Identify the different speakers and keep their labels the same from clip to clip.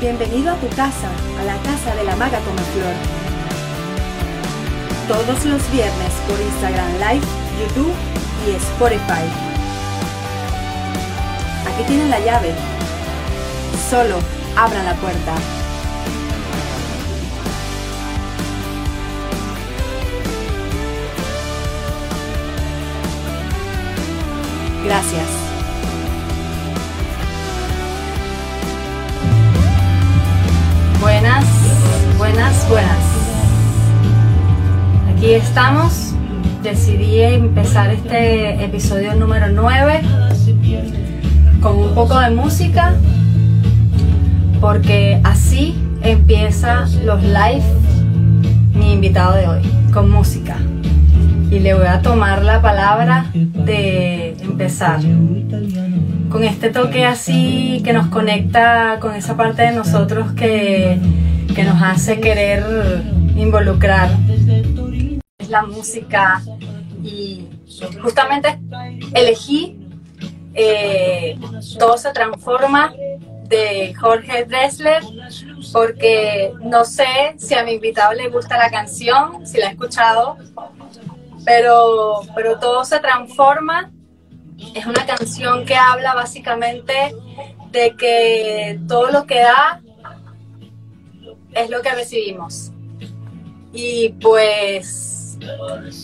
Speaker 1: Bienvenido a tu casa, a la casa de la maga Flor. Todos los viernes por Instagram Live, YouTube y Spotify. Aquí tienen la llave. Solo abran la puerta. Gracias.
Speaker 2: Buenas, buenas. Aquí estamos. Decidí empezar este episodio número 9 con un poco de música porque así empieza los live mi invitado de hoy, con música. Y le voy a tomar la palabra de empezar con este toque así que nos conecta con esa parte de nosotros que, nos hace querer involucrar. Es la música y justamente elegí eh, Todo se transforma de Jorge Dressler porque no sé si a mi invitado le gusta la canción, si la ha escuchado, pero, pero todo se transforma es una canción que habla básicamente de que todo lo que da es lo que recibimos. Y pues,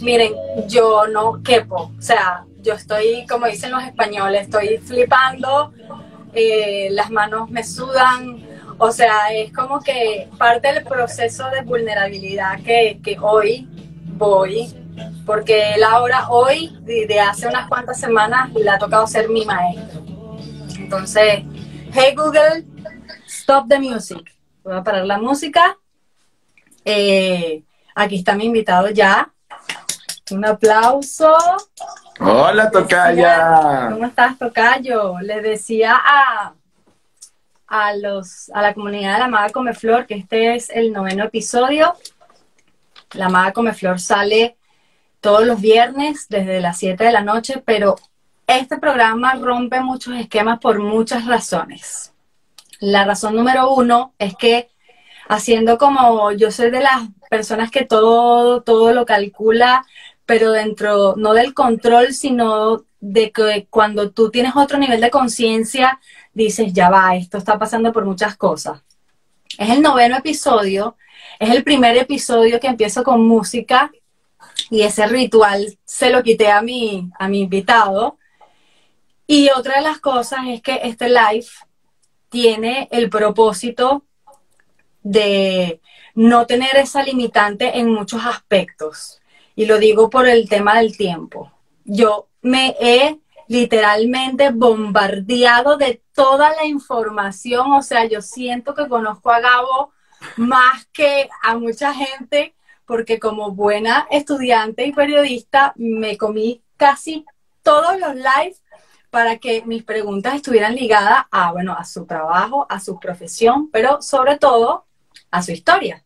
Speaker 2: miren, yo no quepo, o sea, yo estoy, como dicen los españoles, estoy flipando, eh, las manos me sudan, o sea, es como que parte del proceso de vulnerabilidad que, que hoy voy porque él ahora, hoy, de hace unas cuantas semanas, le ha tocado ser mi maestro. Entonces, hey Google, stop the music. Voy a parar la música. Eh, aquí está mi invitado ya. Un aplauso.
Speaker 3: Hola, Tocaya.
Speaker 2: ¿Cómo estás, Tocayo? Le decía a, a, los, a la comunidad de la Maga Comeflor que este es el noveno episodio. La Maga Comeflor sale todos los viernes desde las 7 de la noche, pero este programa rompe muchos esquemas por muchas razones. La razón número uno es que haciendo como yo soy de las personas que todo, todo lo calcula, pero dentro, no del control, sino de que cuando tú tienes otro nivel de conciencia, dices, ya va, esto está pasando por muchas cosas. Es el noveno episodio, es el primer episodio que empiezo con música y ese ritual se lo quité a mi, a mi invitado. Y otra de las cosas es que este live tiene el propósito de no tener esa limitante en muchos aspectos. Y lo digo por el tema del tiempo. Yo me he literalmente bombardeado de toda la información, o sea, yo siento que conozco a Gabo más que a mucha gente porque como buena estudiante y periodista me comí casi todos los lives para que mis preguntas estuvieran ligadas a, bueno, a su trabajo, a su profesión, pero sobre todo a su historia.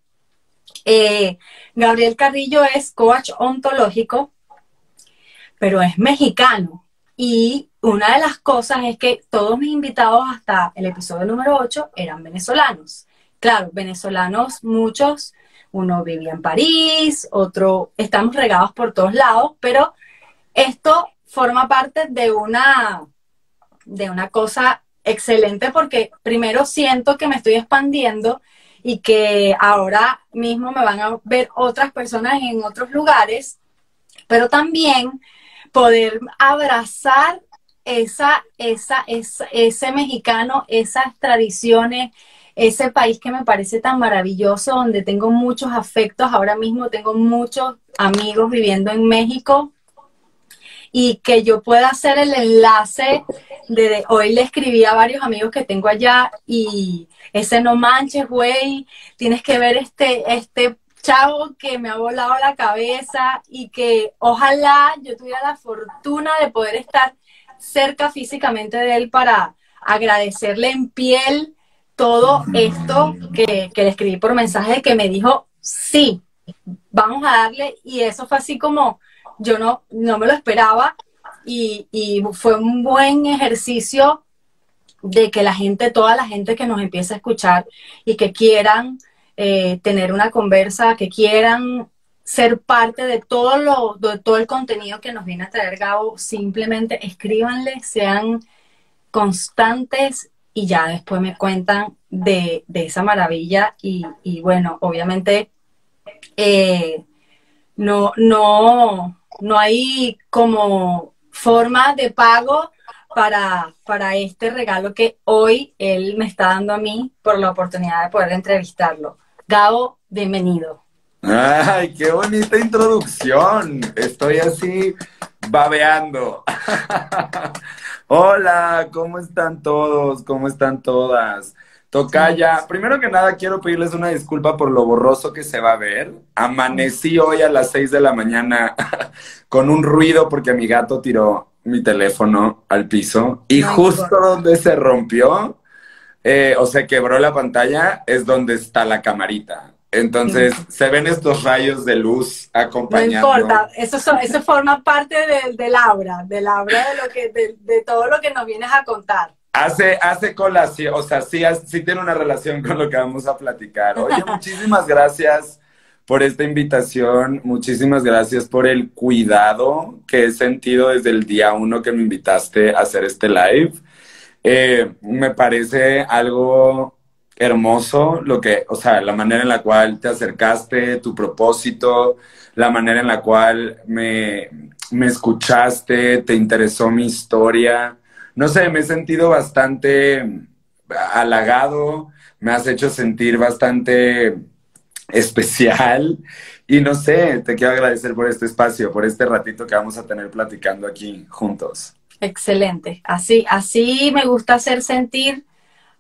Speaker 2: Eh, Gabriel Carrillo es coach ontológico, pero es mexicano. Y una de las cosas es que todos mis invitados hasta el episodio número 8 eran venezolanos. Claro, venezolanos, muchos uno vivía en París, otro, estamos regados por todos lados, pero esto forma parte de una, de una cosa excelente porque primero siento que me estoy expandiendo y que ahora mismo me van a ver otras personas en otros lugares, pero también poder abrazar esa, esa, esa, ese mexicano, esas tradiciones, ese país que me parece tan maravilloso, donde tengo muchos afectos. Ahora mismo tengo muchos amigos viviendo en México y que yo pueda hacer el enlace de hoy le escribí a varios amigos que tengo allá y ese no manches, güey, tienes que ver este, este chavo que me ha volado la cabeza y que ojalá yo tuviera la fortuna de poder estar cerca físicamente de él para agradecerle en piel todo esto que, le escribí por mensaje que me dijo, sí, vamos a darle, y eso fue así como, yo no, no me lo esperaba, y, fue un buen ejercicio de que la gente, toda la gente que nos empieza a escuchar y que quieran eh, tener una conversa, que quieran ser parte de todo, lo, de todo el contenido que nos viene a traer Gabo, simplemente escríbanle, sean constantes y ya después me cuentan de, esa maravilla y, bueno, obviamente eh, no, no, no hay como forma de pago para, para este regalo que hoy él me está dando a mí por la oportunidad de poder entrevistarlo. Gabo, bienvenido.
Speaker 3: Ay, qué bonita introducción. Estoy así babeando. Hola, ¿cómo están todos? ¿Cómo están todas? Tocaya, primero que nada quiero pedirles una disculpa por lo borroso que se va a ver. Amanecí hoy a las 6 de la mañana con un ruido porque mi gato tiró mi teléfono al piso y justo donde se rompió eh, o se quebró la pantalla es donde está la camarita. Entonces se ven estos rayos de luz acompañando.
Speaker 2: No importa, eso, eso forma parte del de aura, del aura de, lo que, de todo lo que nos vienes a contar.
Speaker 3: Hace, hace colación, o sea, sí, sí tiene una relación con lo que vamos a platicar. Oye, muchísimas gracias por esta invitación, muchísimas gracias por el cuidado que he sentido desde el día uno que me invitaste a hacer este live. Eh, me parece algo hermoso lo que, o sea, la manera en la cual te acercaste, tu propósito, la manera en la cual me, me escuchaste, te interesó mi historia no sé, me he sentido bastante halagado, me has hecho sentir bastante especial y no sé, te quiero agradecer por este espacio, por este ratito que vamos a tener platicando aquí juntos.
Speaker 2: Excelente, así, así me gusta hacer sentir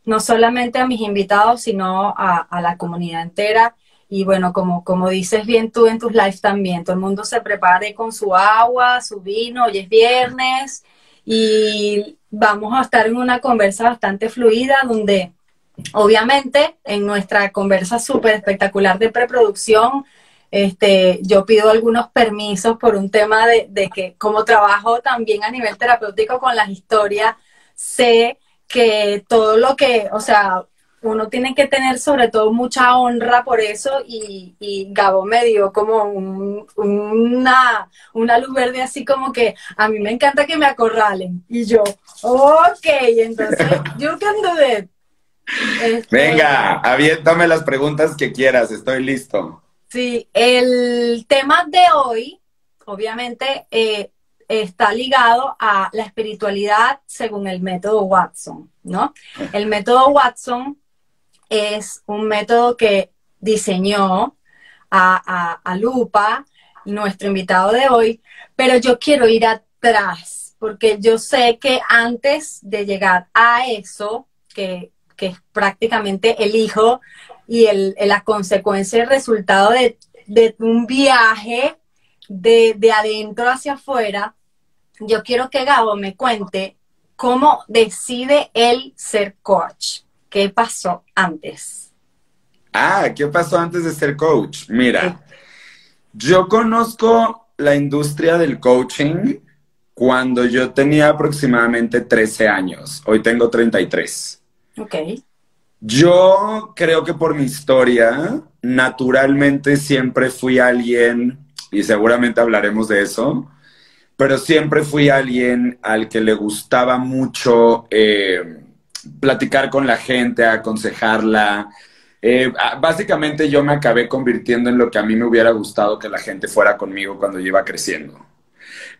Speaker 2: no solamente a mis invitados, sino a, la comunidad entera. Y bueno, como, como dices bien tú en tus lives también, todo el mundo se prepare con su agua, su vino, hoy es viernes, y vamos a estar en una conversa bastante fluida donde obviamente en nuestra conversa súper espectacular de preproducción, este, yo pido algunos permisos por un tema de, de, que como trabajo también a nivel terapéutico con las historias, sé que todo lo que, o sea, uno tiene que tener sobre todo mucha honra por eso y, y Gabo me dio como una, una luz verde así como que a mí me encanta que me acorralen y yo, ok, entonces, you can do it.
Speaker 3: Este, Venga, aviéntame las preguntas que quieras, estoy listo.
Speaker 2: Sí, el tema de hoy, obviamente, eh, está ligado a la espiritualidad según el método Watson, ¿no? El método Watson es un método que diseñó a, Lupa, nuestro invitado de hoy, pero yo quiero ir atrás, porque yo sé que antes de llegar a eso, que, es prácticamente el hijo y el, la consecuencia, el resultado de, un viaje de, de adentro hacia afuera, yo quiero que Gabo me cuente cómo decide él ser coach. ¿Qué pasó antes?
Speaker 3: Ah, ¿qué pasó antes de ser coach? Mira, yo conozco la industria del coaching cuando yo tenía aproximadamente 13 años. Hoy tengo 33.
Speaker 2: Ok.
Speaker 3: Yo creo que por mi historia, naturalmente siempre fui alguien, y seguramente hablaremos de eso, pero siempre fui alguien al que le gustaba mucho eh, platicar con la gente, aconsejarla. Eh, básicamente yo me acabé convirtiendo en lo que a mí me hubiera gustado que la gente fuera conmigo cuando yo iba creciendo.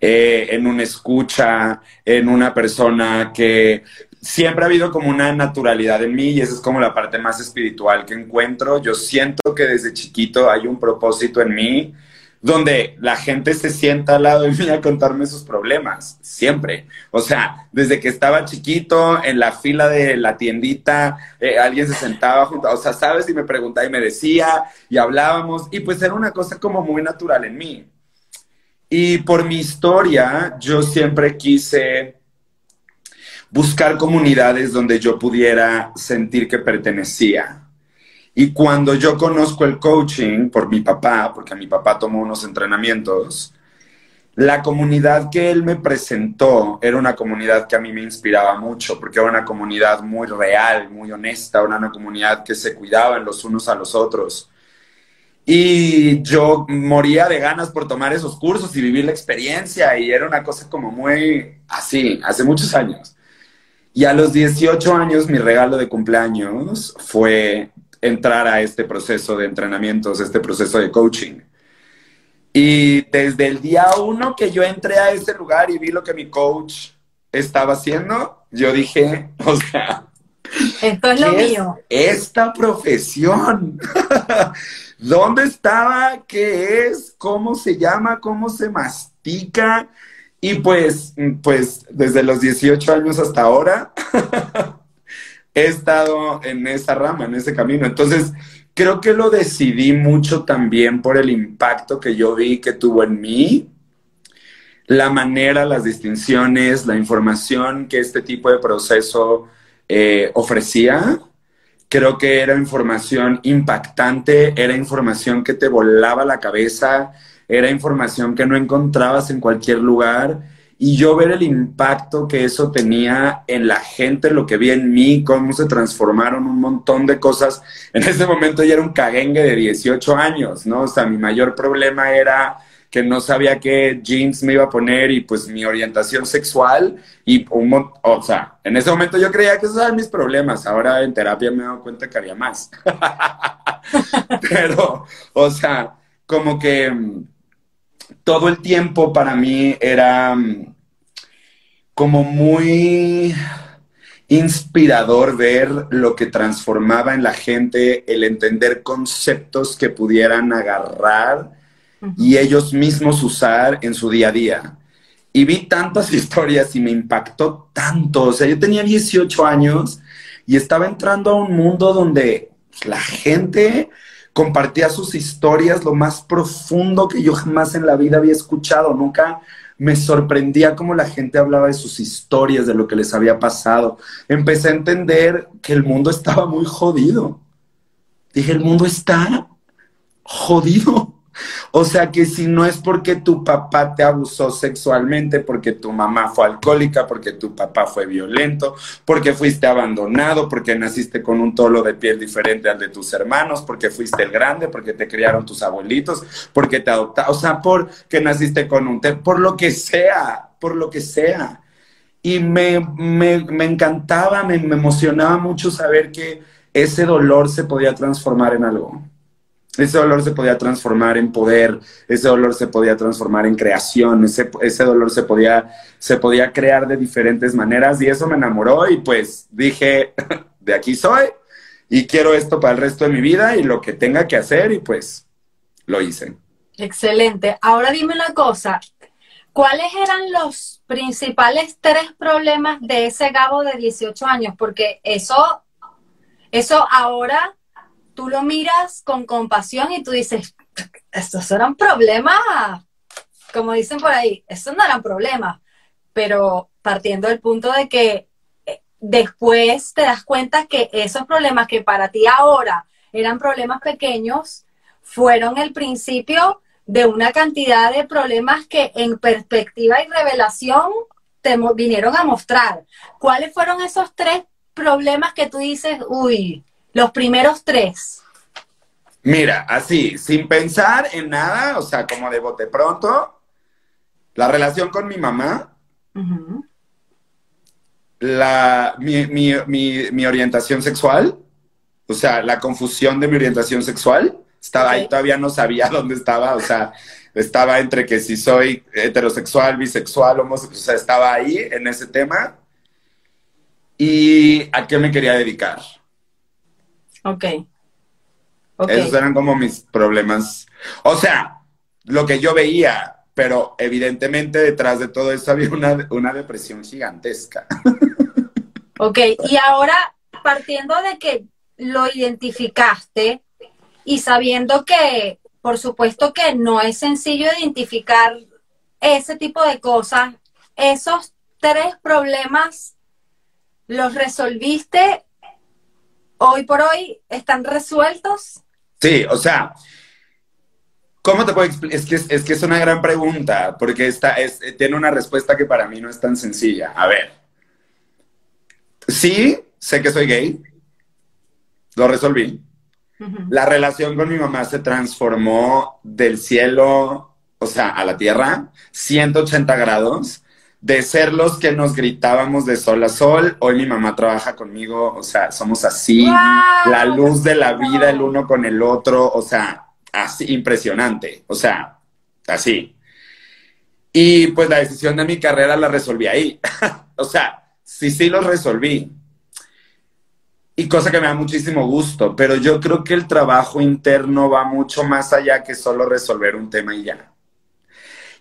Speaker 3: Eh, en una escucha, en una persona que siempre ha habido como una naturalidad en mí y esa es como la parte más espiritual que encuentro. Yo siento que desde chiquito hay un propósito en mí donde la gente se sienta al lado de mí a contarme sus problemas, siempre. O sea, desde que estaba chiquito, en la fila de la tiendita, eh, alguien se sentaba junto, o sea, sabes, y me preguntaba y me decía, y hablábamos, y pues era una cosa como muy natural en mí. Y por mi historia, yo siempre quise buscar comunidades donde yo pudiera sentir que pertenecía y cuando yo conozco el coaching por mi papá, porque mi papá tomó unos entrenamientos, la comunidad que él me presentó era una comunidad que a mí me inspiraba mucho, porque era una comunidad muy real, muy honesta, era una comunidad que se cuidaban los unos a los otros. Y yo moría de ganas por tomar esos cursos y vivir la experiencia, y era una cosa como muy así, hace muchos años. Y a los 18 años mi regalo de cumpleaños fue entrar a este proceso de entrenamientos, este proceso de coaching. Y desde el día uno que yo entré a ese lugar y vi lo que mi coach estaba haciendo, yo dije, o sea,
Speaker 2: esto es lo mío.
Speaker 3: esta profesión. ¿Dónde estaba? ¿Qué es? ¿Cómo se llama? ¿Cómo se mastica? Y pues, pues desde los 18 años hasta ahora he estado en esa rama, en ese camino. Entonces, creo que lo decidí mucho también por el impacto que yo vi que tuvo en mí, la manera, las distinciones, la información que este tipo de proceso eh, ofrecía. Creo que era información impactante, era información que te volaba la cabeza, era información que no encontrabas en cualquier lugar y yo ver el impacto que eso tenía en la gente, lo que vi en mí, cómo se transformaron un montón de cosas. En ese momento ya era un caguengue de 18 años, ¿no? O sea, mi mayor problema era que no sabía qué jeans me iba a poner y pues mi orientación sexual y un o sea, en ese momento yo creía que esos eran mis problemas, ahora en terapia me he dado cuenta que había más. Pero, o sea, como que mm, todo el tiempo para mí era mm, como muy inspirador ver lo que transformaba en la gente, el entender conceptos que pudieran agarrar y ellos mismos usar en su día a día. Y vi tantas historias y me impactó tanto. O sea, yo tenía 18 años y estaba entrando a un mundo donde la gente compartía sus historias, lo más profundo que yo jamás en la vida había escuchado. Nunca me sorprendía cómo la gente hablaba de sus historias, de lo que les había pasado. Empecé a entender que el mundo estaba muy jodido. Dije, el mundo está jodido. O sea que si no es porque tu papá te abusó sexualmente, porque tu mamá fue alcohólica, porque tu papá fue violento, porque fuiste abandonado, porque naciste con un tolo de piel diferente al de tus hermanos, porque fuiste el grande, porque te criaron tus abuelitos, porque te adoptaron, o sea, porque naciste con un por lo que sea, por lo que sea. Y me, me, encantaba, me emocionaba mucho saber que ese dolor se podía transformar en algo. Ese dolor se podía transformar en poder, ese dolor se podía transformar en creación, ese, ese dolor se podía, se podía crear de diferentes maneras y eso me enamoró y pues dije, de aquí soy y quiero esto para el resto de mi vida y lo que tenga que hacer y pues lo hice.
Speaker 2: Excelente. Ahora dime una cosa, ¿cuáles eran los principales tres problemas de ese Gabo de 18 años? Porque eso, eso ahora tú lo miras con compasión y tú dices, estos eran problemas, como dicen por ahí, estos no eran problemas, pero partiendo del punto de que eh, después te das cuenta que esos problemas que para ti ahora eran problemas pequeños, fueron el principio de una cantidad de problemas que en perspectiva y revelación te vinieron a mostrar. ¿Cuáles fueron esos tres problemas que tú dices, uy, los primeros tres.
Speaker 3: Mira, así, sin pensar en nada, o sea, como de bote pronto, la relación con mi mamá, la, mi, orientación sexual, o sea, la confusión de mi orientación sexual, estaba ahí, todavía no sabía dónde estaba, o sea, estaba entre que si soy heterosexual, bisexual, homosexual, o sea, estaba ahí en ese tema. ¿Y a qué me quería dedicar?
Speaker 2: Ok.
Speaker 3: Esos eran como mis problemas. O sea, lo que yo veía, pero evidentemente detrás de todo eso había una, una depresión gigantesca.
Speaker 2: Ok, y ahora partiendo de que lo identificaste y sabiendo que, por supuesto que no es sencillo identificar ese tipo de cosas, esos tres problemas los resolviste hoy por hoy están resueltos?
Speaker 3: Sí, o sea, ¿Cómo te puedo explicar? Es que es, que es una gran pregunta, porque esta es, tiene una respuesta que para mí no es tan sencilla. A ver. Sí, sé que soy gay. Lo resolví. La relación con mi mamá se transformó del cielo, o sea, a la tierra, 180 grados. De ser los que nos gritábamos de sol a sol, hoy mi mamá trabaja conmigo, o sea, somos así, la luz de la vida el uno con el otro, o sea, así, impresionante, o sea, así. Y pues la decisión de mi carrera la resolví ahí. o sea, sí, sí lo resolví. Y cosa que me da muchísimo gusto, pero yo creo que el trabajo interno va mucho más allá que solo resolver un tema y ya.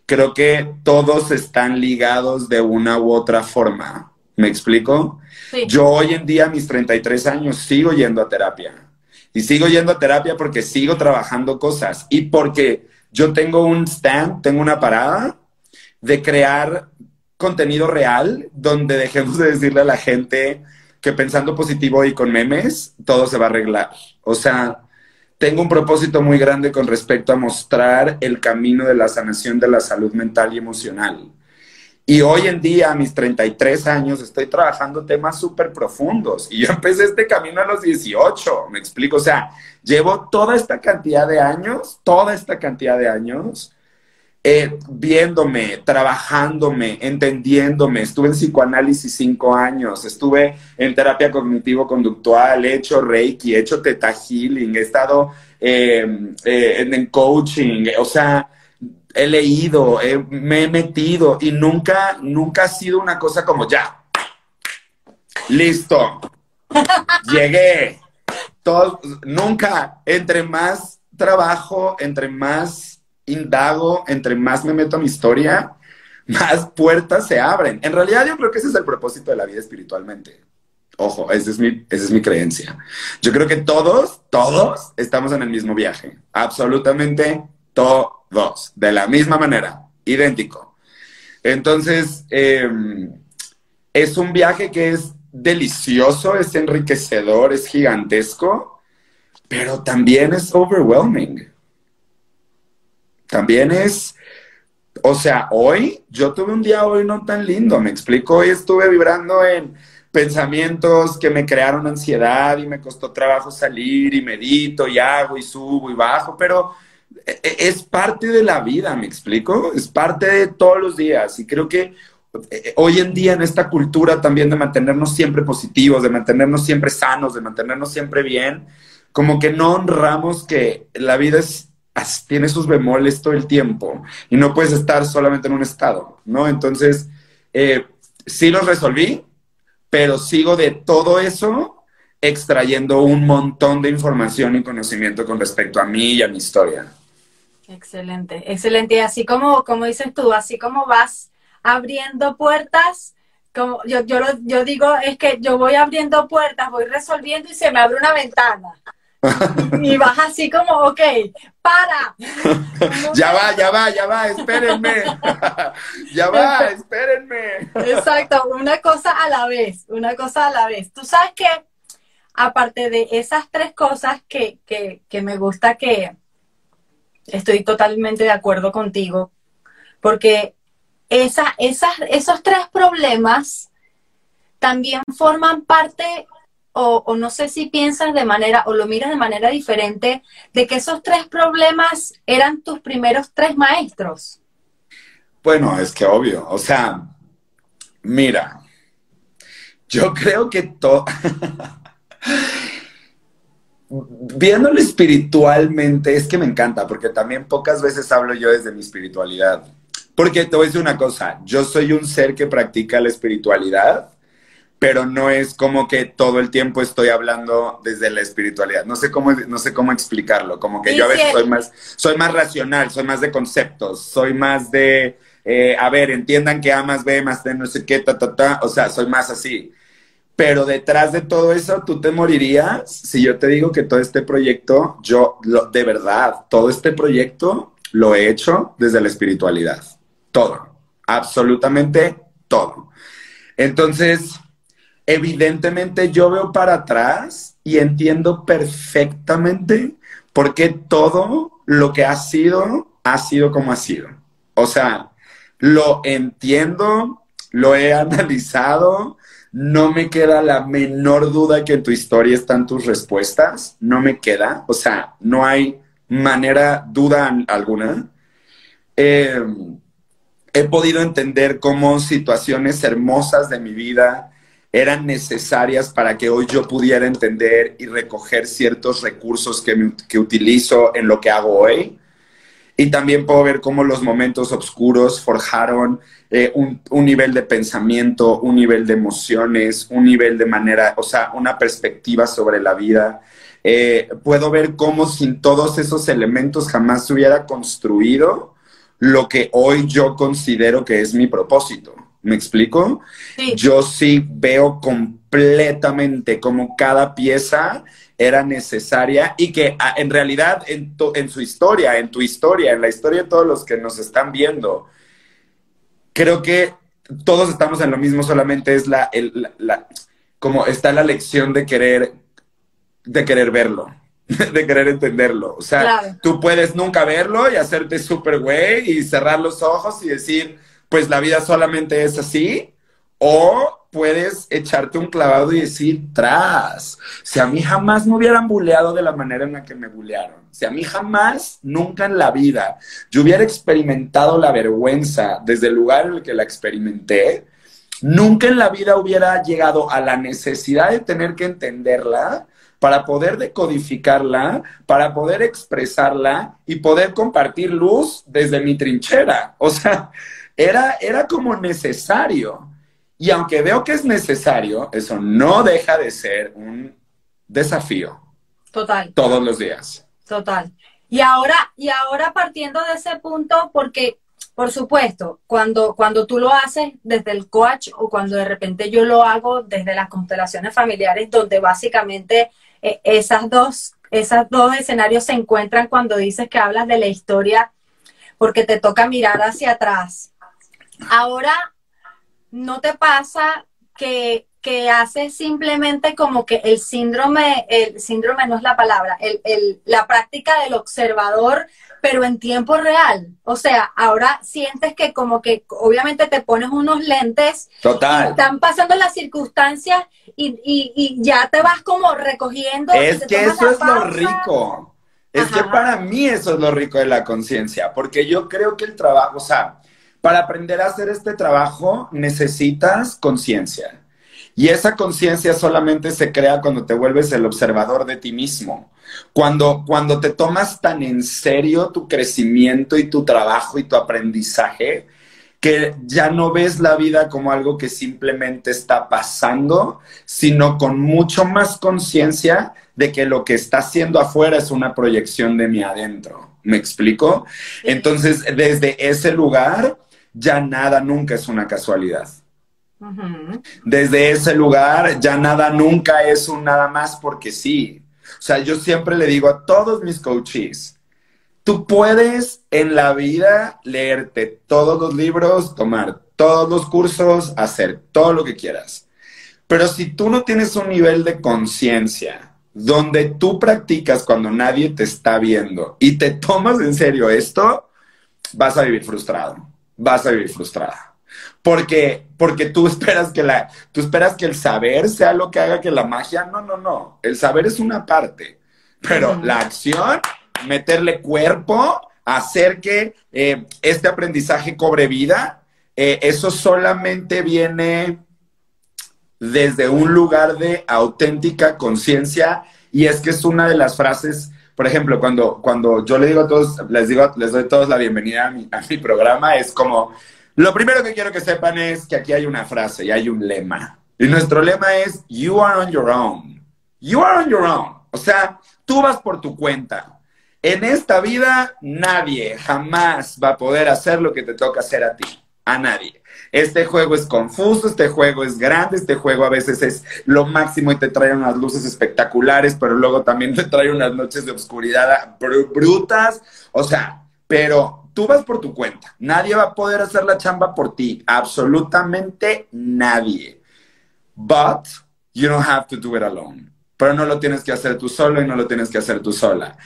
Speaker 3: Creo que todos están ligados de una u otra forma. ¿Me explico? Yo hoy en día, a mis 33 años, sigo yendo a terapia y sigo yendo a terapia porque sigo trabajando cosas y porque yo tengo un stand, tengo una parada de crear contenido real donde dejemos de decirle a la gente que pensando positivo y con memes, todo se va a arreglar. O sea, tengo un propósito muy grande con respecto a mostrar el camino de la sanación de la salud mental y emocional. Y hoy en día, a mis 33 años, estoy trabajando temas súper profundos. Y yo empecé este camino a los 18, me explico. O sea, llevo toda esta cantidad de años, toda esta cantidad de años, eh, viéndome, trabajándome, entendiéndome. Estuve en psicoanálisis cinco años, estuve en terapia cognitivo-conductual, he hecho reiki, he hecho teta healing, he estado eh, eh, en coaching. O sea, he leído, me he metido y nunca, nunca ha sido una cosa como ya. Listo. Llegué. Nunca, entre más trabajo, entre más indago, entre más me meto a mi historia, más puertas se abren. En realidad yo creo que ese es el propósito de la vida espiritualmente. Ojo, esa es mi, esa es mi creencia. Yo creo que todos, todos estamos en el mismo viaje. Absolutamente todos dos, de la misma manera, idéntico. Entonces, em, es un viaje que es delicioso, es enriquecedor, es gigantesco, pero también es overwhelming. También es, o sea, hoy, yo tuve un día hoy no tan lindo, me explico, hoy estuve vibrando en pensamientos que me crearon ansiedad y me costó trabajo salir y medito y hago y subo y bajo, pero e, e, es parte de la vida, ¿me explico? Es parte de todos los días y creo que eh, hoy en día en esta cultura también de mantenernos siempre positivos, de mantenernos siempre sanos, de mantenernos siempre bien, como que no honramos que la vida es, tiene sus bemoles todo el tiempo y no puedes estar solamente en un estado, ¿no? Entonces, eh, sí los resolví, pero sigo de todo eso extrayendo un montón de información y conocimiento con respecto a mí y a mi historia.
Speaker 2: Excelente, excelente. Y así como, como dices tú, así como vas abriendo puertas, como yo, yo, yo digo, es que yo voy abriendo puertas, voy resolviendo y se me abre una ventana. Y, vas así como, ok, para.
Speaker 3: ya va, ya va, ya va, espérenme. ya va, espérenme.
Speaker 2: Exacto, una cosa a la vez, una cosa a la vez. Tú sabes que, aparte de esas tres cosas que, que, que me gusta que, estoy totalmente de acuerdo contigo, porque esa, esas, esos tres problemas también forman parte, o, no sé si piensas de manera, o lo miras de manera diferente, de que esos tres problemas eran tus primeros tres maestros.
Speaker 3: Bueno, es que obvio, o sea, mira, yo creo que todo... viéndolo espiritualmente, es que me encanta, porque también pocas veces hablo yo desde mi espiritualidad. Porque te voy a decir una cosa, yo soy un ser que practica la espiritualidad, pero no es como que todo el tiempo estoy hablando desde la espiritualidad. No sé cómo, no sé cómo explicarlo, como que yo a veces soy más, soy más racional, soy más de conceptos, soy más de, eh, a ver, entiendan que A más B más C no sé qué, ta, ta, ta, o sea, soy más así. Pero detrás de todo eso, tú te morirías si yo te digo que todo este proyecto, yo, de verdad, todo este proyecto lo he hecho desde la espiritualidad. Todo. Absolutamente todo. Entonces, evidentemente yo veo para atrás y entiendo perfectamente porque todo lo que ha sido, ha sido como ha sido. O sea, lo entiendo, lo he analizado, no me queda la menor duda que en tu historia están tus respuestas, no me queda, o sea, no hay manera, duda alguna. Eh, he podido entender cómo situaciones hermosas de mi vida eran necesarias para que hoy yo pudiera entender y recoger ciertos recursos que, que utilizo en lo que hago hoy. Y también puedo ver cómo los momentos oscuros forjaron eh, un, un, nivel de pensamiento, un nivel de emociones, un nivel de manera, o sea, una perspectiva sobre la vida. Eh, puedo ver cómo sin todos esos elementos jamás se hubiera construido lo que hoy yo considero que es mi propósito. ¿Me explico? Yo sí veo completamente como cada pieza era necesaria y que ah, en realidad en, en, su historia, en tu historia, en la historia de todos los que nos están viendo, creo que todos estamos en lo mismo, solamente es la, la como está la lección de querer, de querer verlo. de querer entenderlo. O sea, tú puedes nunca verlo y hacerte súper güey y cerrar los ojos y decir, pues la vida solamente es así. O puedes echarte un clavado y decir, tras, si a mí jamás me hubieran buleado de la manera en la que me bulearon, si a mí jamás, nunca en la vida, yo hubiera experimentado la vergüenza desde el lugar en el que la experimenté, nunca en la vida hubiera llegado a la necesidad de tener que entenderla para poder decodificarla, para poder expresarla y poder compartir luz desde mi trinchera. O sea, era, era como necesario. Y aunque veo que es necesario, eso no deja de ser un desafío.
Speaker 2: Total.
Speaker 3: Todos los días.
Speaker 2: Total. Y ahora, y ahora partiendo de ese punto, porque por supuesto, cuando, cuando tú lo haces desde el coach o cuando de repente yo lo hago desde las constelaciones familiares, donde básicamente eh, esas dos, esos dos escenarios se encuentran cuando dices que hablas de la historia, porque te toca mirar hacia atrás. Ahora, ¿no te pasa que, que haces simplemente como que el síndrome, el síndrome no es la palabra, el, la práctica del observador pero en tiempo real. O sea, ahora sientes que como que obviamente te pones unos lentes.
Speaker 3: Total.
Speaker 2: están pasando las circunstancias y, ya te vas como recogiendo.
Speaker 3: Es que eso es lo rico. Es que para mí eso es lo rico de la conciencia, porque yo creo que el trabajo, o sea, para aprender a hacer este trabajo necesitas conciencia. Y esa conciencia solamente se crea cuando te vuelves el observador de ti mismo. Cuando, cuando te tomas tan en serio tu crecimiento y tu trabajo y tu aprendizaje, que ya no ves la vida como algo que simplemente está pasando, sino con mucho más conciencia de que lo que está haciendo afuera es una proyección de mi adentro. ¿Me explico? Entonces, desde ese lugar, ya nada nunca es una casualidad. Desde ese lugar, ya nada nunca es un nada más porque sí. O sea, yo siempre le digo a todos mis coaches, tú puedes en la vida leerte todos los libros, tomar todos los cursos, hacer todo lo que quieras. Pero si tú no tienes un nivel de conciencia donde tú practicas cuando nadie te está viendo y te tomas en serio esto, vas a vivir frustrado, vas a vivir frustrada. Porque, porque tú esperas que la, tú esperas que el saber sea lo que haga que la magia, no, no, no, el saber es una parte, pero la acción, meterle cuerpo, hacer que eh, este aprendizaje cobre vida, eh, eso solamente viene desde un lugar de auténtica conciencia y es que es una de las frases, por ejemplo, cuando, cuando yo le digo a todos, les digo, les doy todos la bienvenida a mi, a mi programa, es como, lo primero que quiero que sepan es que aquí hay una frase y hay un lema. Y nuestro lema es, you are on your own. You are on your own. O sea, tú vas por tu cuenta. En esta vida nadie jamás va a poder hacer lo que te toca hacer a ti. A nadie. Este juego es confuso, este juego es grande, este juego a veces es lo máximo y te trae unas luces espectaculares, pero luego también te trae unas noches de oscuridad brutas. O sea, pero tú vas por tu cuenta. Nadie va a poder hacer la chamba por ti. Absolutamente nadie. But you don't have to do it alone. Pero no lo tienes que hacer tú solo y no lo tienes que hacer tú sola.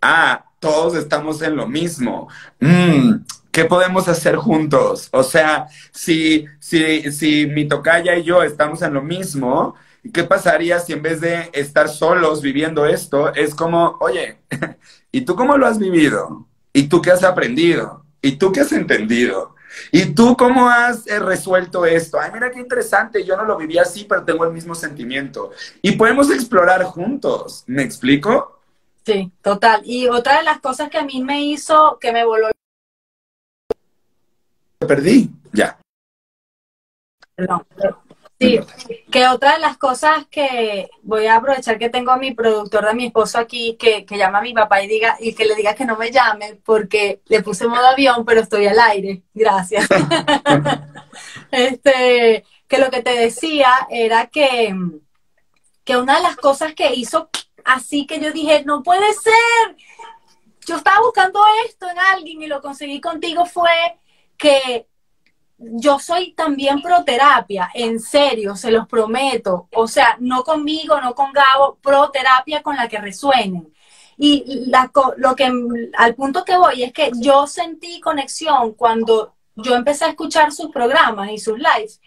Speaker 3: Ah, todos estamos en lo mismo. Mm, ¿Qué podemos hacer juntos? O sea, si, si, si mi tocaya y yo estamos en lo mismo, ¿qué pasaría si en vez de estar solos viviendo esto, es como, oye, ¿y tú cómo lo has vivido? ¿Y tú qué has aprendido? ¿Y tú qué has entendido? ¿Y tú cómo has eh, resuelto esto? Ay, mira qué interesante, yo no lo viví así, pero tengo el mismo sentimiento. Y podemos explorar juntos, ¿me explico?
Speaker 2: Sí, total. Y otra de las cosas que a mí me hizo, que me voló...
Speaker 3: Perdí, ya.
Speaker 2: Perdón. Sí, que otra de las cosas que voy a aprovechar que tengo a mi productor de mi esposo aquí, que, que llama a mi papá y diga, y que le diga que no me llame, porque le puse modo avión, pero estoy al aire. Gracias. este, que lo que te decía era que, que una de las cosas que hizo así que yo dije, no puede ser. Yo estaba buscando esto en alguien y lo conseguí contigo fue que yo soy también proterapia, en serio, se los prometo. O sea, no conmigo, no con Gabo, proterapia con la que resuenen. Y lo que al punto que voy es que yo sentí conexión cuando yo empecé a escuchar sus programas y sus lives.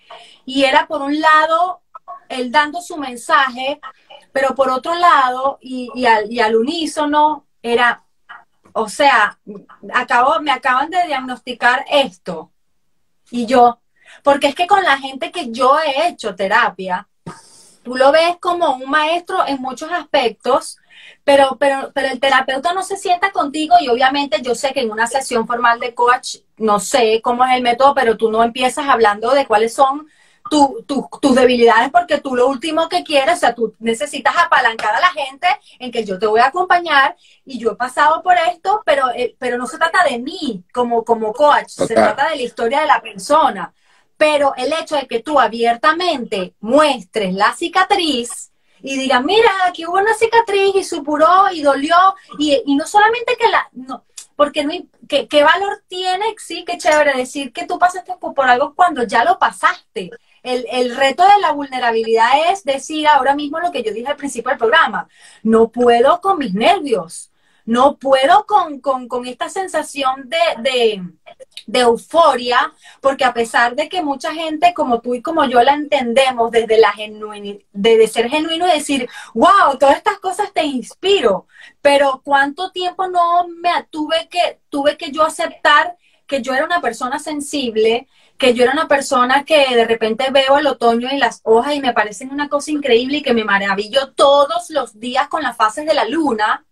Speaker 2: Y era por un lado él dando su mensaje, pero por otro lado, y, al, y al unísono, era, o sea, acabo, me acaban de diagnosticar esto. Y yo, porque es que con la gente que yo he hecho terapia, tú lo ves como un maestro en muchos aspectos, pero, pero, pero el terapeuta no se sienta contigo y obviamente yo sé que en una sesión formal de coach, no sé cómo es el método, pero tú no empiezas hablando de cuáles son tus debilidades porque tú lo último que quieres, o sea, tú necesitas apalancar a la gente en que yo te voy a acompañar y yo he pasado por esto, pero, eh, pero no se trata de mí como, como coach, se trata de la historia de la persona. Pero el hecho de que tú abiertamente muestres la cicatriz y digas, mira, aquí hubo una cicatriz y supuró y dolió, y, y no solamente que la... No, porque no, ¿qué, ¿qué, valor tiene? Sí, qué chévere decir que tú pasaste por algo cuando ya lo pasaste el, reto de la vulnerabilidad es decir ahora mismo lo que yo dije al principio del programa, no puedo con mis nervios, no puedo con, esta sensación de, euforia, porque a pesar de que mucha gente como tú y como yo la entendemos desde la genuinidad, de ser genuino y decir, wow, todas estas cosas te inspiro, pero cuánto tiempo no me tuve que, tuve que yo aceptar que yo era una persona sensible, que yo era una persona que de repente veo el otoño y las hojas y me parecen una cosa increíble y que me maravillo todos los días con las fases de la luna.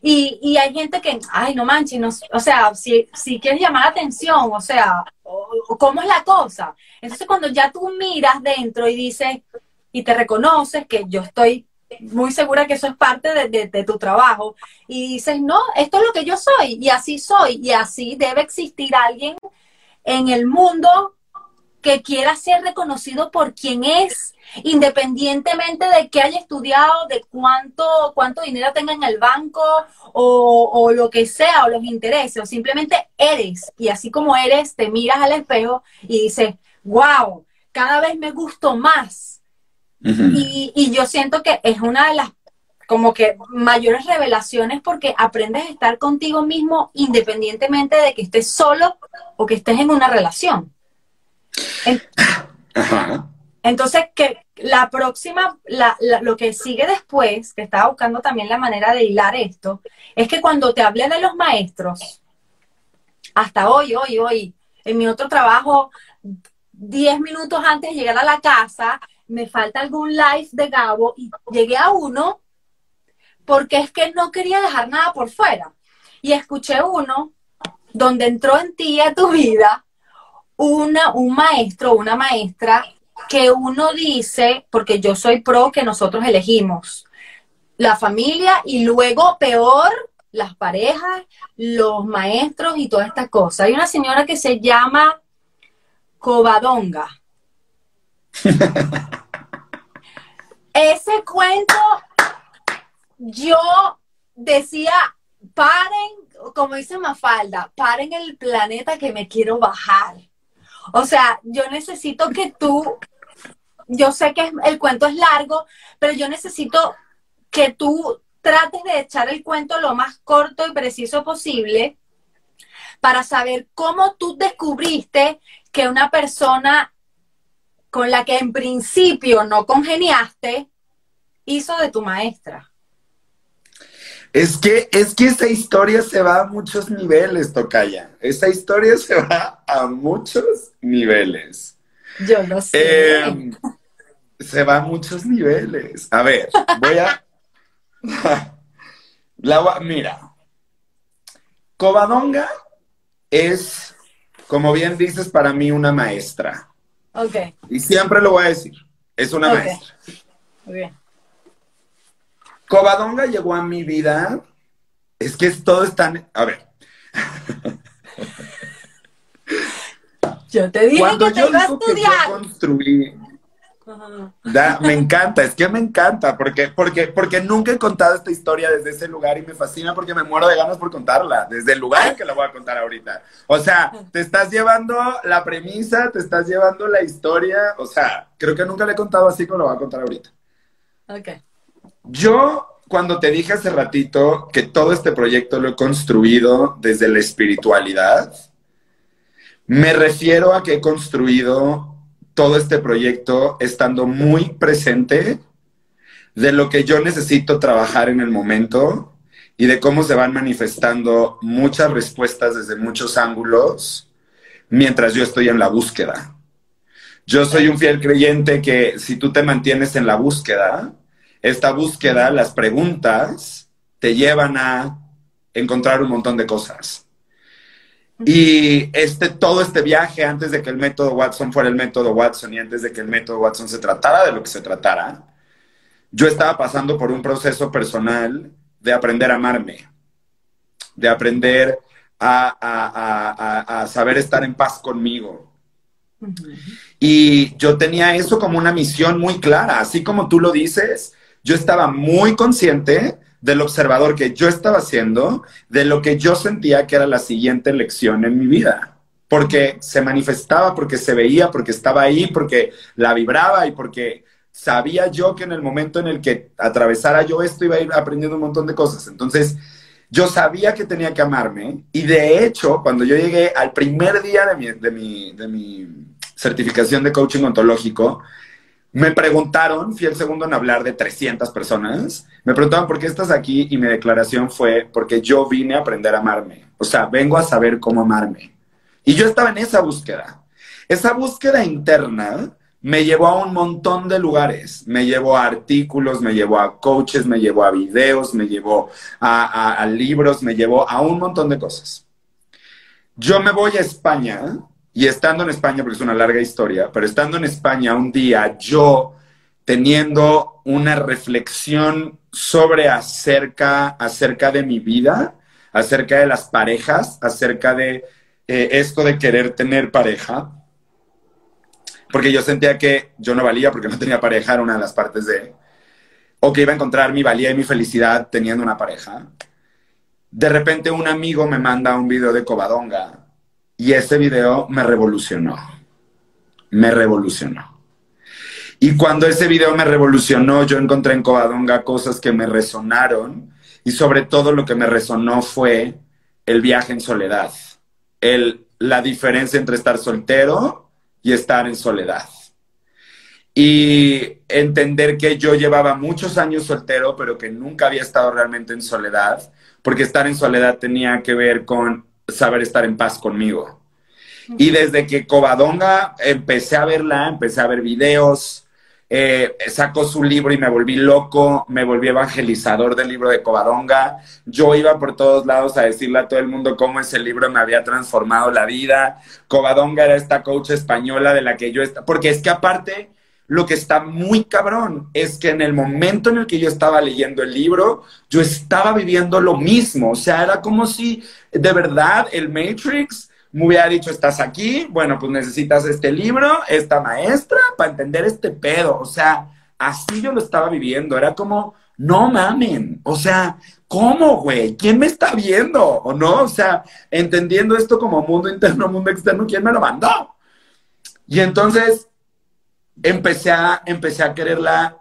Speaker 2: Y, hay gente que, ay, no manches, no, o sea, si, si quieres llamar la atención, o sea, ¿cómo es la cosa? Entonces cuando ya tú miras dentro y dices, y te reconoces que yo estoy muy segura que eso es parte de, de, tu trabajo, y dices, no, esto es lo que yo soy, y así soy, y así debe existir alguien en el mundo que quiera ser reconocido por quien es, independientemente de que haya estudiado, de cuánto, cuánto dinero tenga en el banco o, lo que sea, o los intereses, o simplemente eres. Y así como eres, te miras al espejo y dices, wow, cada vez me gusto más. y, y yo siento que es una de las como que mayores revelaciones porque aprendes a estar contigo mismo independientemente de que estés solo o que estés en una relación. Entonces, que la próxima, lo que sigue después, que estaba buscando también la manera de hilar esto, es que cuando te hablé de los maestros, hasta hoy, hoy, hoy, en mi otro trabajo, 10 minutos antes de llegar a la casa, me falta algún live de Gabo y llegué a uno porque es que no quería dejar nada por fuera. Y escuché uno donde entró en ti, a tu vida, una, un maestro, una maestra, que uno dice, porque yo soy pro que nosotros elegimos la familia y luego peor las parejas, los maestros y todas estas cosas. Hay una señora que se llama Covadonga. Ese cuento yo decía, paren, como dice Mafalda, paren el planeta que me quiero bajar. O sea, yo necesito que tú, yo sé que el cuento es largo, pero yo necesito que tú trates de echar el cuento lo más corto y preciso posible para saber cómo tú descubriste que una persona con la que en principio no congeniaste hizo de tu maestra.
Speaker 3: Es que, es que esa historia se va a muchos niveles, Tocaya. Esa historia se va a muchos niveles.
Speaker 2: Yo lo sé.
Speaker 3: Em, se va a muchos niveles. A ver, voy a. La, mira, Covadonga es, como bien dices, para mí una maestra.
Speaker 2: Ok.
Speaker 3: Y siempre lo voy a decir, es una maestra.
Speaker 2: Muy bien.
Speaker 3: Covadonga llegó a mi vida. Es que es todo es tan. A ver,
Speaker 2: Yo te dije
Speaker 3: cuando
Speaker 2: que te
Speaker 3: yo
Speaker 2: iba a
Speaker 3: que yo
Speaker 2: estudiar.
Speaker 3: construí.
Speaker 2: Ajá.
Speaker 3: Da- me encanta, es que me encanta, porque, porque, porque nunca he contado esta historia desde ese lugar y me fascina porque me muero de ganas por contarla, desde el lugar en que la voy a contar ahorita. O sea, te estás llevando la premisa, te estás llevando la historia, o sea, creo que nunca le he contado así como lo voy a contar ahorita.
Speaker 2: Ok.
Speaker 3: Yo, cuando te dije hace ratito que todo este proyecto lo he construido desde la espiritualidad, me refiero a que he construido todo este proyecto estando muy presente de lo que yo necesito trabajar en el momento y de cómo se van manifestando muchas respuestas desde muchos ángulos mientras yo estoy en la búsqueda. Yo soy un fiel creyente que si tú te mantienes en la búsqueda, esta búsqueda, las preguntas, te llevan a encontrar un montón de cosas. Y este, todo este viaje, antes de que el método Watson fuera el método Watson y antes de que el método Watson se tratara de lo que se tratara, yo estaba pasando por un proceso personal de aprender a amarme, de aprender a, a- a- saber estar en paz conmigo, y yo tenía eso como una misión muy clara, así como tú lo dices, yo estaba muy consciente del observador que yo estaba haciendo, de lo que yo sentía que era la siguiente lección en mi vida, porque se manifestaba, porque se veía, porque estaba ahí, porque la vibraba y porque sabía yo que en el momento en el que atravesara yo esto iba a ir aprendiendo un montón de cosas. Entonces, yo sabía que tenía que amarme y de hecho, cuando yo llegué al primer día de mi, de mi, de mi certificación de coaching ontológico, me preguntaron, fui el segundo en hablar de 300 personas, me preguntaban por qué estás aquí y mi declaración fue porque yo vine a aprender a amarme, o sea, vengo a saber cómo amarme. Y yo estaba en esa búsqueda. Esa búsqueda interna me llevó a un montón de lugares, me llevó a artículos, me llevó a coaches, me llevó a videos, me llevó a- a libros, me llevó a un montón de cosas. Yo me voy a España y estando en España, porque es una larga historia, pero estando en España un día, yo teniendo una reflexión sobre acerca, acerca de mi vida, acerca de las parejas, acerca de eh, esto de querer tener pareja, porque yo sentía que yo no valía porque no tenía pareja, era una de las partes de, o que iba a encontrar mi valía y mi felicidad teniendo una pareja. De repente un amigo me manda un video de Covadonga y ese video me revolucionó. Me revolucionó. Y cuando ese video me revolucionó, yo encontré en Covadonga cosas que me resonaron y sobre todo lo que me resonó fue el viaje en soledad, el, la diferencia entre estar soltero y estar en soledad. Y entender que yo llevaba muchos años soltero, pero que nunca había estado realmente en soledad, porque estar en soledad tenía que ver con saber estar en paz conmigo. Y desde que Covadonga empecé a verla, empecé a ver videos, eh, sacó su libro y me volví loco, me volví evangelizador del libro de Covadonga. Yo iba por todos lados a decirle a todo el mundo cómo ese libro me había transformado la vida. Covadonga era esta coach española de la que yo estaba, porque es que aparte lo que está muy cabrón es que en el momento en el que yo estaba leyendo el libro, yo estaba viviendo lo mismo. O sea, era como si de verdad el Matrix me hubiera dicho, estás aquí, bueno, pues necesitas este libro, esta maestra, para entender este pedo. O sea, así yo lo estaba viviendo. Era como, no mamen. O sea, ¿cómo, güey? ¿Quién me está viendo? ¿O no? O sea, entendiendo esto como mundo interno, mundo externo, ¿quién me lo mandó? Y entonces empecé a, empecé a quererla,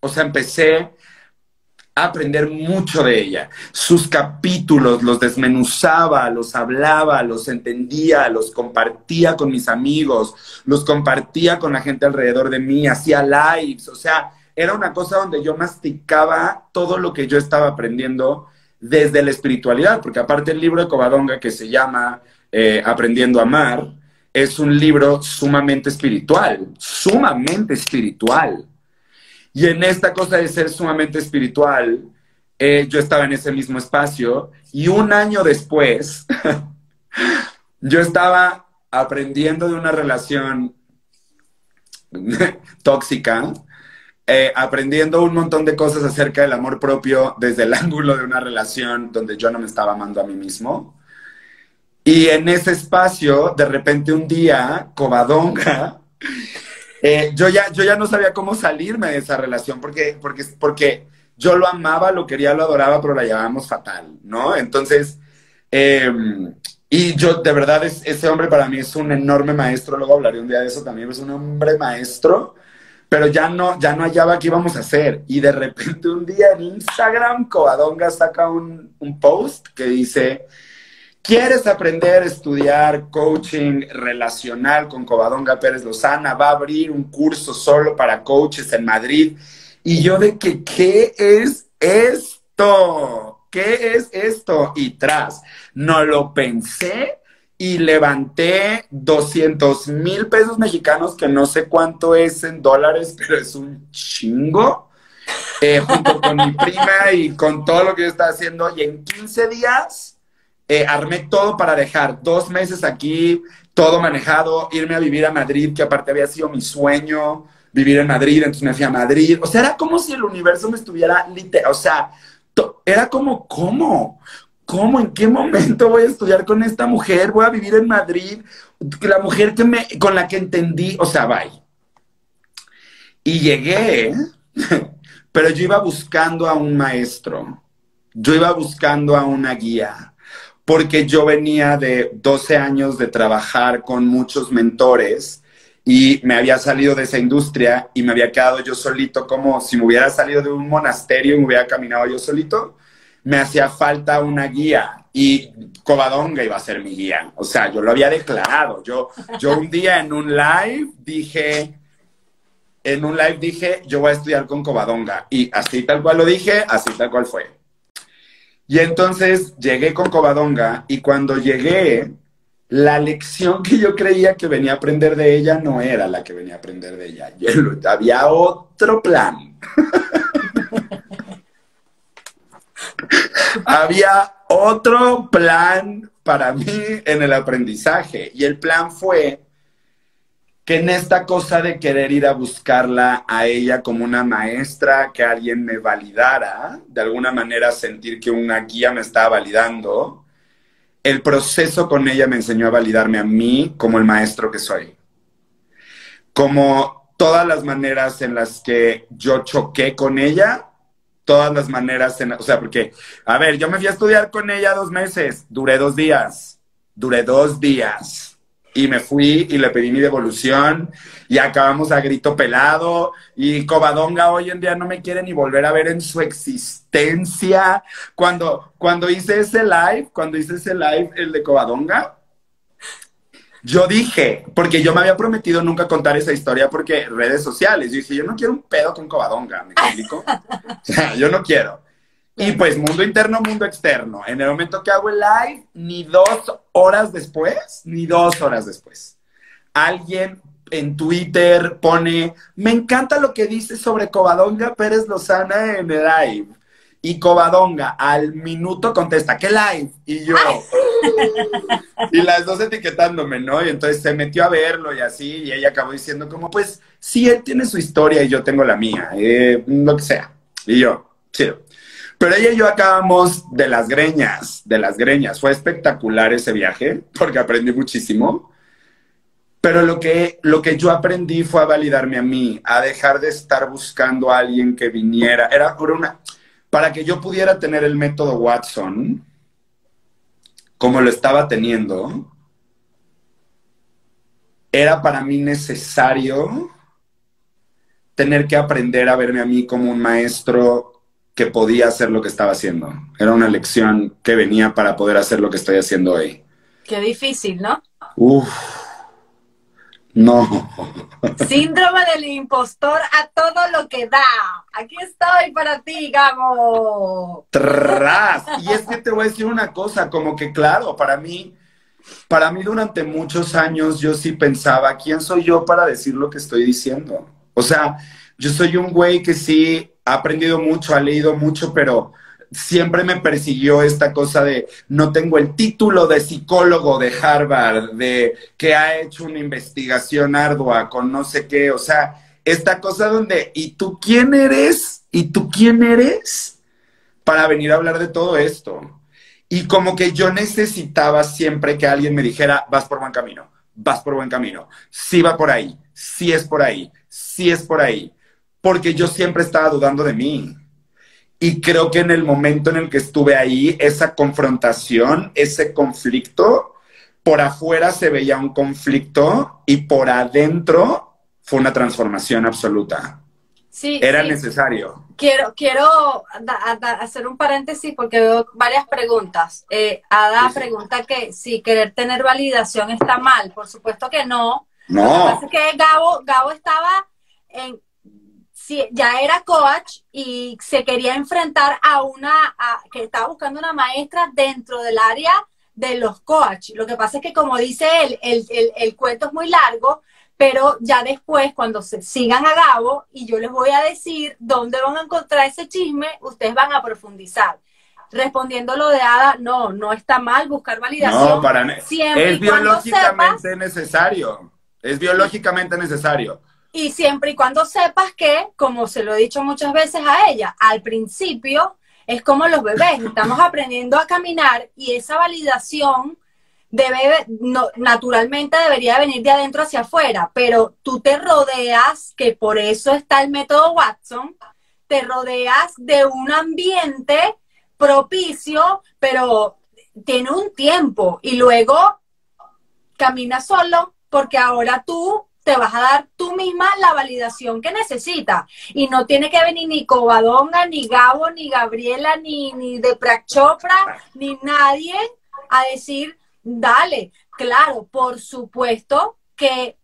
Speaker 3: o sea, empecé aprender mucho de ella. Sus capítulos los desmenuzaba, los hablaba, los entendía, los compartía con mis amigos, los compartía con la gente alrededor de mí, hacía lives, o sea, era una cosa donde yo masticaba todo lo que yo estaba aprendiendo desde la espiritualidad, porque aparte el libro de Covadonga que se llama eh, Aprendiendo a Amar, es un libro sumamente espiritual, sumamente espiritual. Y en esta cosa de ser sumamente espiritual, eh, yo estaba en ese mismo espacio y un año después, yo estaba aprendiendo de una relación tóxica, eh, aprendiendo un montón de cosas acerca del amor propio desde el ángulo de una relación donde yo no me estaba amando a mí mismo. Y en ese espacio, de repente un día, Covadonga eh, yo, ya, yo ya no sabía cómo salirme de esa relación porque, porque, porque yo lo amaba, lo quería, lo adoraba, pero la llevábamos fatal, ¿no? Entonces, em, y yo de verdad, es, ese hombre para mí es un enorme maestro, luego hablaré un día de eso también, es un hombre maestro, pero ya no, ya no hallaba qué íbamos a hacer. Y de repente un día en Instagram, Covadonga saca un, un post que dice ¿Quieres aprender a estudiar coaching relacional con Covadonga Pérez Lozana? Va a abrir un curso solo para coaches en Madrid. Y yo de que, ¿qué es esto? ¿Qué es esto? Y tras, no lo pensé y levanté 200 mil pesos mexicanos, que no sé cuánto es en dólares, pero es un chingo, eh, junto con mi prima y con todo lo que yo estaba haciendo. Y en 15 días eh, armé todo para dejar dos meses aquí, todo manejado, irme a vivir a Madrid, que aparte había sido mi sueño, vivir en Madrid, entonces me fui a Madrid. O sea, era como si el universo me estuviera literal, o sea, era como, ¿cómo? ¿Cómo? ¿En qué momento voy a estudiar con esta mujer? Voy a vivir en Madrid, la mujer que me, con la que entendí, o sea, bye. Y llegué, pero yo iba buscando a un maestro, yo iba buscando a una guía porque yo venía de 12 años de trabajar con muchos mentores y me había salido de esa industria y me había quedado yo solito, como si me hubiera salido de un monasterio y me hubiera caminado yo solito. Me hacía falta una guía y Covadonga iba a ser mi guía. O sea, yo lo había declarado. Yo, yo un día en un live dije, en un live dije, yo voy a estudiar con Covadonga. Y así tal cual lo dije, así tal cual fue. Y entonces llegué con Covadonga y cuando llegué, la lección que yo creía que venía a aprender de ella no era la que venía a aprender de ella. había otro plan. había otro plan para mí en el aprendizaje. Y el plan fue que en esta cosa de querer ir a buscarla a ella como una maestra, que alguien me validara, de alguna manera sentir que una guía me estaba validando, el proceso con ella me enseñó a validarme a mí como el maestro que soy. Como todas las maneras en las que yo choqué con ella, todas las maneras, en, o sea, porque, a ver, yo me fui a estudiar con ella dos meses, duré dos días, duré dos días y me fui y le pedí mi devolución y acabamos a grito pelado y Covadonga hoy en día no me quiere ni volver a ver en su existencia. Cuando, cuando hice ese live, cuando hice ese live, el de Covadonga, yo dije, porque yo me había prometido nunca contar esa historia porque redes sociales, yo dije, yo no quiero un pedo con Covadonga, ¿me explico? o sea, yo no quiero. Y pues mundo interno, mundo externo. En el momento que hago el live, ni dos horas después, ni dos horas después, alguien en Twitter pone, me encanta lo que dice sobre Covadonga Pérez Lozana en el live. Y Covadonga al minuto contesta, ¿qué live? Y yo. y las dos etiquetándome, ¿no? Y entonces se metió a verlo y así, y ella acabó diciendo como, pues, sí, él tiene su historia y yo tengo la mía, eh, lo que sea. Y yo, chido. Pero ella y yo acabamos de las greñas, de las greñas. Fue espectacular ese viaje porque aprendí muchísimo. Pero lo que, lo que yo aprendí fue a validarme a mí, a dejar de estar buscando a alguien que viniera. Era una, para que yo pudiera tener el método Watson, como lo estaba teniendo, era para mí necesario tener que aprender a verme a mí como un maestro que podía hacer lo que estaba haciendo. Era una lección que venía para poder hacer lo que estoy haciendo hoy.
Speaker 2: Qué difícil, ¿no?
Speaker 3: Uf. No.
Speaker 2: Síndrome del impostor a todo lo que da. Aquí estoy para ti, Gabo.
Speaker 3: Tras. Y es que te voy a decir una cosa, como que claro, para mí, para mí durante muchos años yo sí pensaba, ¿quién soy yo para decir lo que estoy diciendo? O sea, yo soy un güey que sí ha aprendido mucho, ha leído mucho, pero siempre me persiguió esta cosa de no tengo el título de psicólogo de Harvard, de que ha hecho una investigación ardua con no sé qué, o sea, esta cosa donde, ¿y tú quién eres? ¿Y tú quién eres? Para venir a hablar de todo esto. Y como que yo necesitaba siempre que alguien me dijera, vas por buen camino, vas por buen camino, sí va por ahí, sí es por ahí, sí es por ahí, porque yo siempre estaba dudando de mí y creo que en el momento en el que estuve ahí, esa confrontación, ese conflicto, por afuera se veía un conflicto y por adentro fue una transformación absoluta.
Speaker 2: Sí,
Speaker 3: Era
Speaker 2: sí.
Speaker 3: necesario.
Speaker 2: Quiero, quiero hacer un paréntesis porque veo varias preguntas. Eh, Ada
Speaker 3: Sí, sí.
Speaker 2: pregunta que si querer tener validación está mal. Por supuesto que no. Lo que
Speaker 3: No,
Speaker 2: pasa es que Gabo, Gabo estaba en, sí, ya era coach y se quería enfrentar a una, a- que estaba buscando una maestra dentro del área de los coach. Lo que pasa es que como dice él, el, el, el cuento es muy largo, pero ya después cuando se sigan a Gabo y yo les voy a decir dónde van a encontrar ese chisme, ustedes van a profundizar. Respondiendo lo de Ada, no, no está mal buscar validación.
Speaker 3: no, para
Speaker 2: siempre
Speaker 3: Es
Speaker 2: sepas
Speaker 3: biológicamente necesario. Es biológicamente necesario.
Speaker 2: Y siempre y cuando sepas que, como se lo he dicho muchas veces a ella, al principio es como los bebés, estamos aprendiendo a caminar y esa validación debe, naturalmente debería venir de adentro hacia afuera, pero tú te rodeas, que por eso está el método Watson, te rodeas de un ambiente propicio, pero tiene un tiempo y luego camina solo porque ahora tú te vas a dar tú misma la validación que necesitas. Y no tiene que venir ni Covadonga, ni Gabo, ni Gabriela, ni, ni de Chopra, ni nadie a decir, dale. Claro, por supuesto que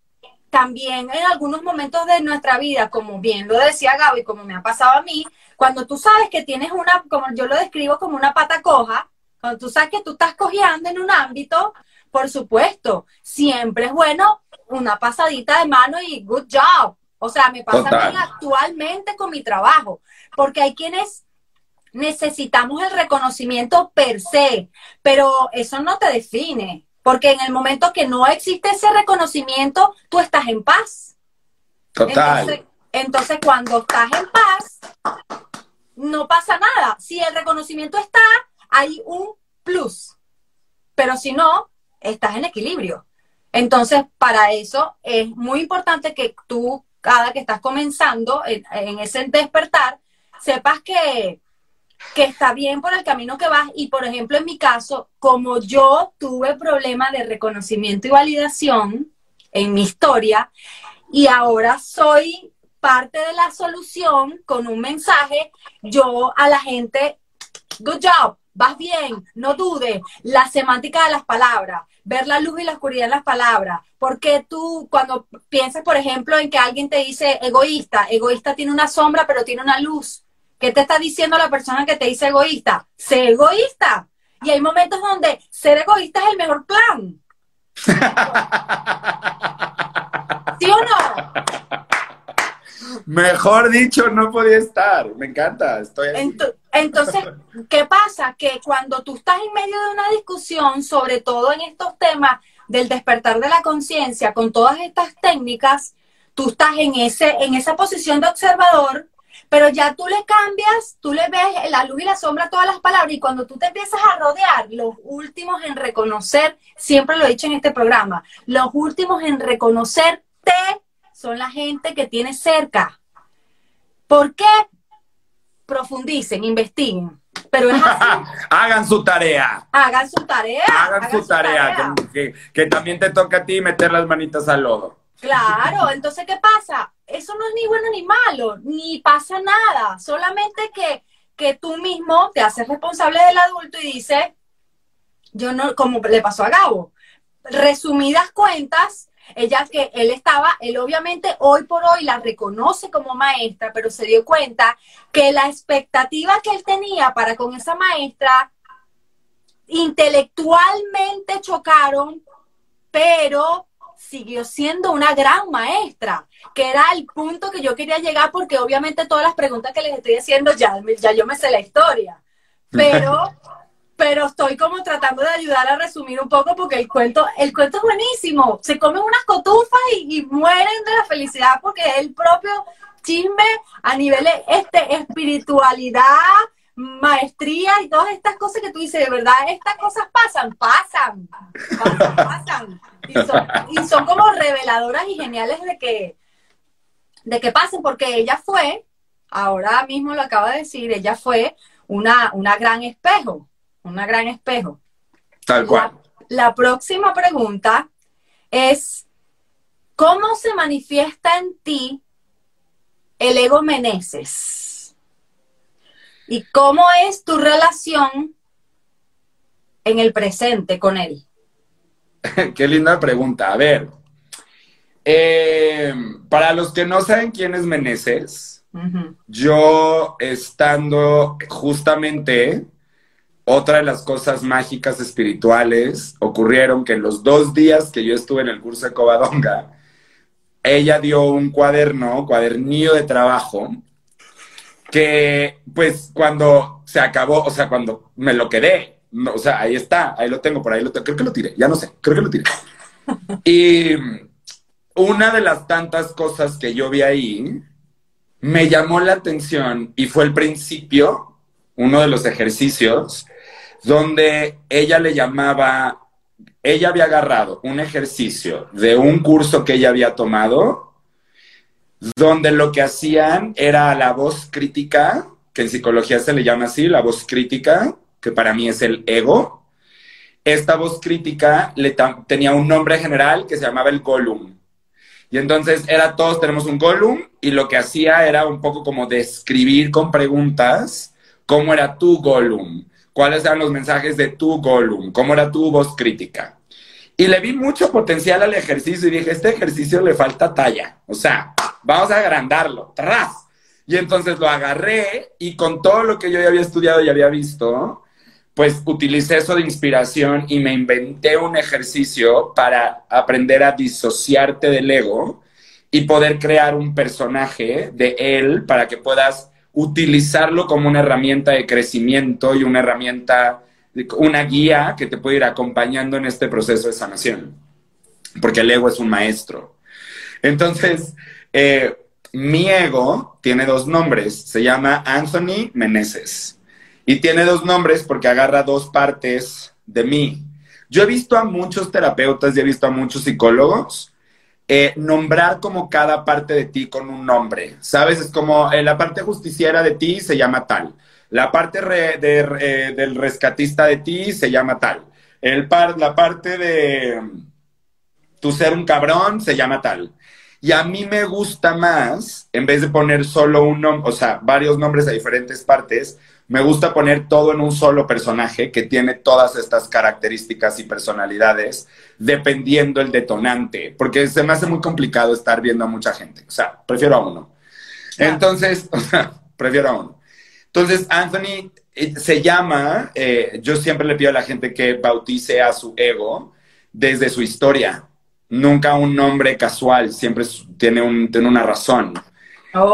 Speaker 2: también en algunos momentos de nuestra vida, como bien lo decía Gabo y como me ha pasado a mí, cuando tú sabes que tienes una, como yo lo describo como una pata coja, cuando tú sabes que tú estás cojeando en un ámbito, por supuesto, siempre es bueno una pasadita de mano y good job. O sea, me pasa
Speaker 3: Total.
Speaker 2: mí actualmente con mi trabajo, porque hay quienes necesitamos el reconocimiento per se, pero eso no te define, porque en el momento que no existe ese reconocimiento, tú estás en paz.
Speaker 3: Total.
Speaker 2: Entonces, entonces, cuando estás en paz, no pasa nada. Si el reconocimiento está, hay un plus. Pero si no, estás en equilibrio. Entonces, para eso es muy importante que tú, cada que estás comenzando en, ese despertar, sepas que, que está bien por el camino que vas. Y, por ejemplo, en mi caso, como yo tuve problema de reconocimiento y validación en mi historia, y ahora soy parte de la solución con un mensaje, yo a la gente, good job, vas bien, no dudes, la semántica de las palabras, ver la luz y la oscuridad en las palabras, porque tú cuando piensas, por ejemplo, en que alguien te dice egoísta, egoísta tiene una sombra, pero tiene una luz. ¿Qué te está diciendo la persona que te dice egoísta? Sé egoísta. Y hay momentos donde ser egoísta es el mejor plan. ¿Sí o no?
Speaker 3: Mejor dicho, no podía estar. Me encanta. Estoy
Speaker 2: Entonces, ¿qué pasa? Que cuando tú estás en medio de una discusión, sobre todo en estos temas del despertar de la conciencia, con todas estas técnicas, tú estás en, ese, en esa posición de observador, pero ya tú le cambias, tú le ves la luz y la sombra todas las palabras, y cuando tú te empiezas a rodear, los últimos en reconocer, siempre lo he dicho en este programa, los últimos en reconocerte son la gente que tienes cerca. ¿Por qué? Profundicen, investiguen. Pero es así.
Speaker 3: Hagan su tarea.
Speaker 2: Hagan su tarea.
Speaker 3: Hagan su tarea. Que también te toca a ti meter las manitas al lodo.
Speaker 2: Claro, entonces, ¿qué pasa? Eso no es ni bueno ni malo, ni pasa nada, solamente que, que tú mismo te haces responsable del adulto y dices, yo no, como le pasó a Gabo, resumidas cuentas, ella que él estaba, él obviamente hoy por hoy la reconoce como maestra, pero se dio cuenta que la expectativa que él tenía para con esa maestra intelectualmente chocaron, pero siguió siendo una gran maestra, que era el punto que yo quería llegar porque obviamente todas las preguntas que les estoy haciendo ya, ya yo me sé la historia, pero pero estoy como tratando de ayudar a resumir un poco porque el cuento, el cuento es buenísimo. Se comen unas cotufas y, mueren de la felicidad porque es el propio chisme a nivel este, espiritualidad, maestría y todas estas cosas que tú dices, de verdad, estas cosas pasan, pasan, pasan, pasan. Y son, y son como reveladoras y geniales de que, de que pasen, porque ella fue, ahora mismo lo acaba de decir, ella fue una, una gran espejo una gran espejo.
Speaker 3: Tal cual.
Speaker 2: La, próxima pregunta es, ¿cómo se manifiesta en ti el ego Meneses? ¿Y cómo es tu relación en el presente con él?
Speaker 3: Qué linda pregunta. A ver, eh, para los que no saben quién es Meneses, yo estando justamente otra de las cosas mágicas espirituales ocurrieron que en los dos días que yo estuve en el curso de Covadonga, ella dio un cuaderno, cuadernillo de trabajo, que pues cuando se acabó, o sea, cuando me lo quedé, o sea, ahí está, ahí lo tengo, por ahí lo tengo, creo que lo tiré, ya no sé, creo que lo tiré. Y una de las tantas cosas que yo vi ahí me llamó la atención y fue el principio, uno de los ejercicios, donde ella le llamaba, ella había agarrado un ejercicio de un curso que ella había tomado, donde lo que hacían era la voz crítica, que en psicología se le llama así, la voz crítica, que para mí es el ego. Esta voz crítica tenía un nombre general que se llamaba el Gollum. Y entonces era todos tenemos un Gollum y lo que hacía era un poco como describir con preguntas cómo era tu Gollum cuáles eran los mensajes de tu Gollum, cómo era tu voz crítica. Y le vi mucho potencial al ejercicio y dije, este ejercicio le falta talla, o sea, vamos a agrandarlo, tras. Y entonces lo agarré y con todo lo que yo ya había estudiado y había visto, pues utilicé eso de inspiración y me inventé un ejercicio para aprender a disociarte del ego y poder crear un personaje de él para que puedas utilizarlo como una herramienta de crecimiento y una herramienta, una guía que te puede ir acompañando en este proceso de sanación, porque el ego es un maestro. Entonces, eh, mi ego tiene dos nombres, se llama Anthony Meneses, y tiene dos nombres porque agarra dos partes de mí. Yo he visto a muchos terapeutas y he visto a muchos psicólogos eh, nombrar como cada parte de ti con un nombre, ¿sabes? Es como eh, la parte justiciera de ti se llama tal, la parte eh, del rescatista de ti se llama tal, el par la parte de tu ser un cabrón se llama tal. Y a mí me gusta más, en vez de poner solo un nombre, o sea, varios nombres a diferentes partes, me gusta poner todo en un solo personaje que tiene todas estas características y personalidades dependiendo el detonante, porque se me hace muy complicado estar viendo a mucha gente. O sea, prefiero a uno. Entonces, o sea, prefiero a uno. Entonces, Anthony eh, se llama, eh, yo siempre le pido a la gente que bautice a su ego desde su historia. Nunca un nombre casual, siempre tiene, un, tiene una razón.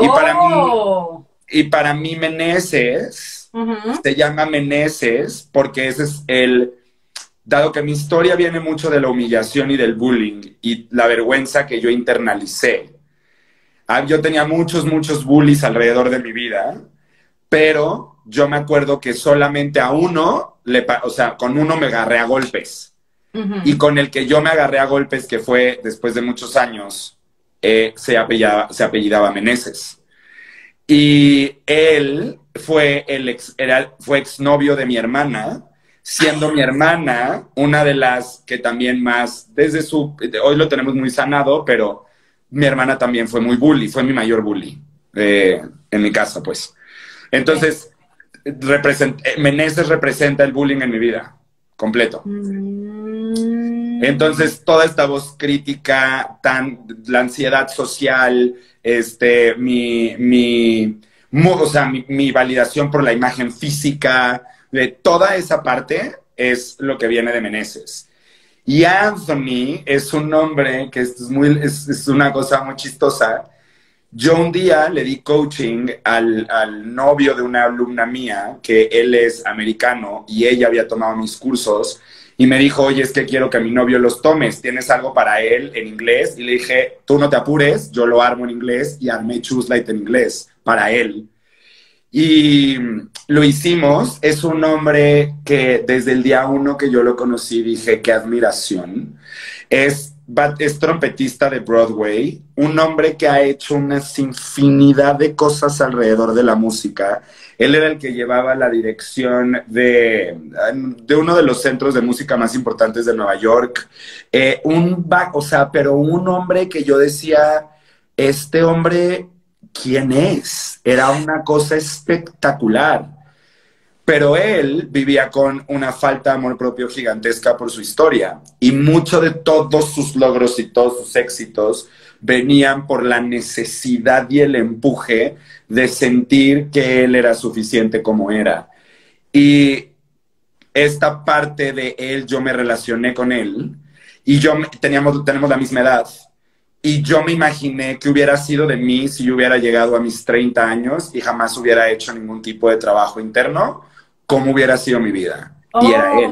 Speaker 3: Y para mí, oh. y para mí Meneses se llama Meneses porque ese es el, dado que mi historia viene mucho de la humillación y del bullying y la vergüenza que yo internalicé. Ah, yo tenía muchos, muchos bullies alrededor de mi vida, pero yo me acuerdo que solamente a uno, le, o sea, con uno me agarré a golpes. Y con el que yo me agarré a golpes, que fue después de muchos años, eh, se, apellidaba, se apellidaba Meneses. Y él fue, el ex, era, fue exnovio de mi hermana, siendo mi hermana una de las que también más, desde su, hoy lo tenemos muy sanado, pero mi hermana también fue muy bully, fue mi mayor bully eh, en mi casa, pues. Entonces, represent, Meneses representa el bullying en mi vida, completo.
Speaker 2: Mm.
Speaker 3: Entonces, toda esta voz crítica, tan, la ansiedad social, este, mi, mi, o sea, mi, mi validación por la imagen física, de toda esa parte es lo que viene de Meneses. Y Anthony es un nombre que es, muy, es, es una cosa muy chistosa. Yo un día le di coaching al, al novio de una alumna mía, que él es americano y ella había tomado mis cursos, y me dijo, oye, es que quiero que mi novio los tomes, ¿tienes algo para él en inglés? Y le dije, tú no te apures, yo lo armo en inglés y armé Choose Light en inglés para él. Y lo hicimos, es un hombre que desde el día uno que yo lo conocí dije, qué admiración. Es, es trompetista de Broadway, un hombre que ha hecho una infinidad de cosas alrededor de la música. Él era el que llevaba la dirección de, de uno de los centros de música más importantes de Nueva York. Eh, o sea, pero un hombre que yo decía, este hombre, ¿quién es? Era una cosa espectacular. Pero él vivía con una falta de amor propio gigantesca por su historia. Y mucho de todos sus logros y todos sus éxitos venían por la necesidad y el empuje de sentir que él era suficiente como era. Y esta parte de él, yo me relacioné con él y yo teníamos, tenemos la misma edad. Y yo me imaginé que hubiera sido de mí si yo hubiera llegado a mis 30 años y jamás hubiera hecho ningún tipo de trabajo interno, cómo hubiera sido mi vida. Y era él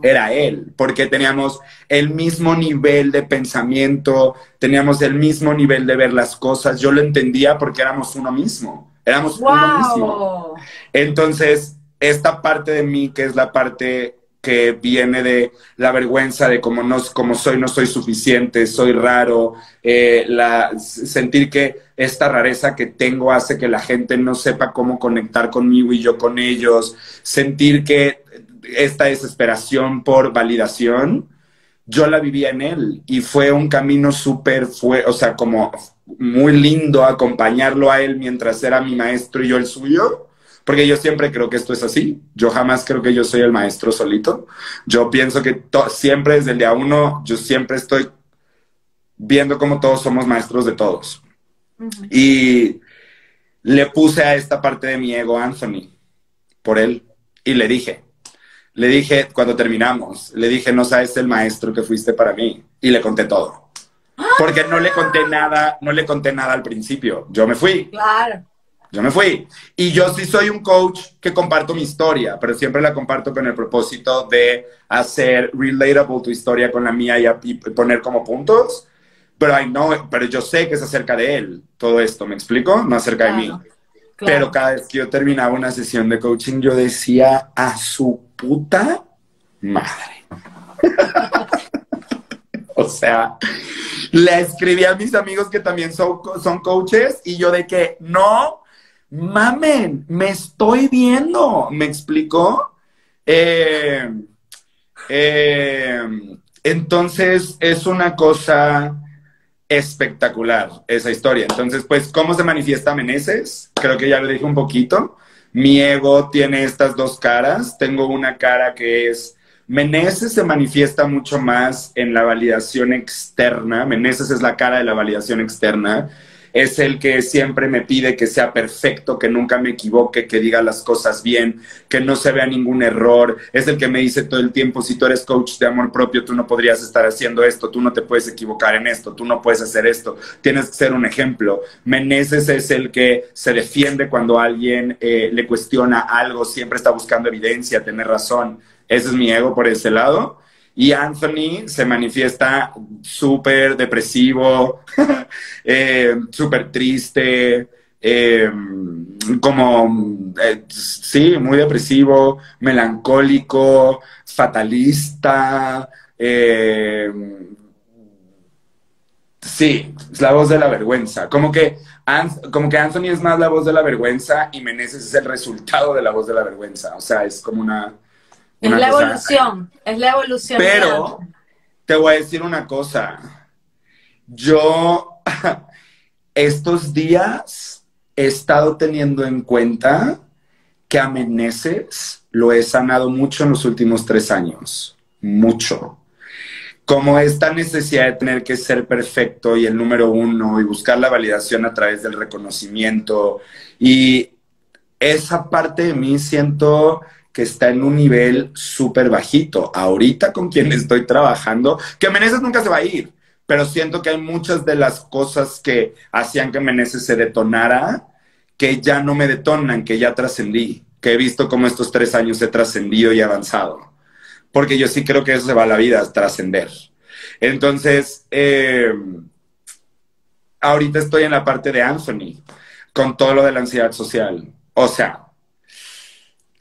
Speaker 2: Oh.
Speaker 3: era él, porque teníamos el mismo nivel de pensamiento, teníamos el mismo nivel de ver las cosas. Yo lo entendía porque éramos uno mismo, éramos uno mismo. Entonces, esta parte de mí, que es la parte que viene de la vergüenza de cómo, no, como soy, no soy suficiente, soy raro, eh, la, sentir que esta rareza que tengo hace que la gente no sepa cómo conectar conmigo y yo con ellos, sentir que esta desesperación por validación, yo la vivía en él y fue un camino súper, fue, o sea, como muy lindo acompañarlo a él mientras era mi maestro y yo el suyo. Porque yo siempre creo que esto es así. Yo jamás creo que yo soy el maestro solito. Yo pienso que siempre desde el día uno, yo siempre estoy viendo cómo todos somos maestros de todos. Y le puse a esta parte de mi ego Anthony por él. Y le dije, le dije cuando terminamos, le dije, no sabes el maestro que fuiste para mí. Y le conté todo. Porque no le conté nada, no le conté nada al principio. Yo me fui.
Speaker 2: Claro.
Speaker 3: Yo me fui. Y yo sí soy un coach que comparto mi historia, pero siempre la comparto con el propósito de hacer relatable tu historia con la mía y, y poner como puntos. Pero, I know, pero yo sé que es acerca de él, todo esto, ¿me explico? No acerca de mí.
Speaker 2: Claro.
Speaker 3: Pero cada vez que yo terminaba una sesión de coaching, yo decía a su puta madre. o sea, le escribí a mis amigos que también son, son coaches y yo de que no mamen, me estoy viendo, ¿me explicó? Eh, eh, entonces es una cosa espectacular esa historia. Entonces, pues, ¿cómo se manifiesta Meneses? Creo que ya lo dije un poquito. Mi ego tiene estas dos caras. Tengo una cara que es... Meneses se manifiesta mucho más en la validación externa. Meneses es la cara de la validación externa. Es el que siempre me pide que sea perfecto, que nunca me equivoque, que diga las cosas bien, que no se vea ningún error. Es el que me dice todo el tiempo, si tú eres coach de amor propio, tú no podrías estar haciendo esto, tú no te puedes equivocar en esto, tú no puedes hacer esto, tienes que ser un ejemplo. Meneses es el que se defiende cuando alguien eh, le cuestiona algo, siempre está buscando evidencia, tener razón. Ese es mi ego por ese lado. Y Anthony se manifiesta súper depresivo, eh, súper triste, eh, como, eh, sí, muy depresivo, melancólico, fatalista. eh, sí, es la voz de la vergüenza. Como que, como que Anthony es más la voz de la vergüenza y Meneses es el resultado de la voz de la vergüenza. O sea, es como una...
Speaker 2: Es la
Speaker 3: cosa-
Speaker 2: evolución. Es la evolución.
Speaker 3: pero te voy a decir una cosa. Yo estos días he estado teniendo en cuenta que a Meneses lo he sanado mucho en los últimos tres años, mucho. Como esta necesidad de tener que ser perfecto y el número uno y buscar la validación a través del reconocimiento. Y esa parte de mí siento que está en un nivel súper bajito. Ahorita con quien estoy trabajando, que Meneses nunca se va a ir, pero siento que hay muchas de las cosas que hacían que Meneses se detonara que ya no me detonan, que ya trascendí, que he visto cómo estos tres años he trascendido y avanzado. Porque yo sí creo que eso se va a la vida, trascender. Entonces, eh, ahorita estoy en la parte de Anthony, con todo lo de la ansiedad social. O sea,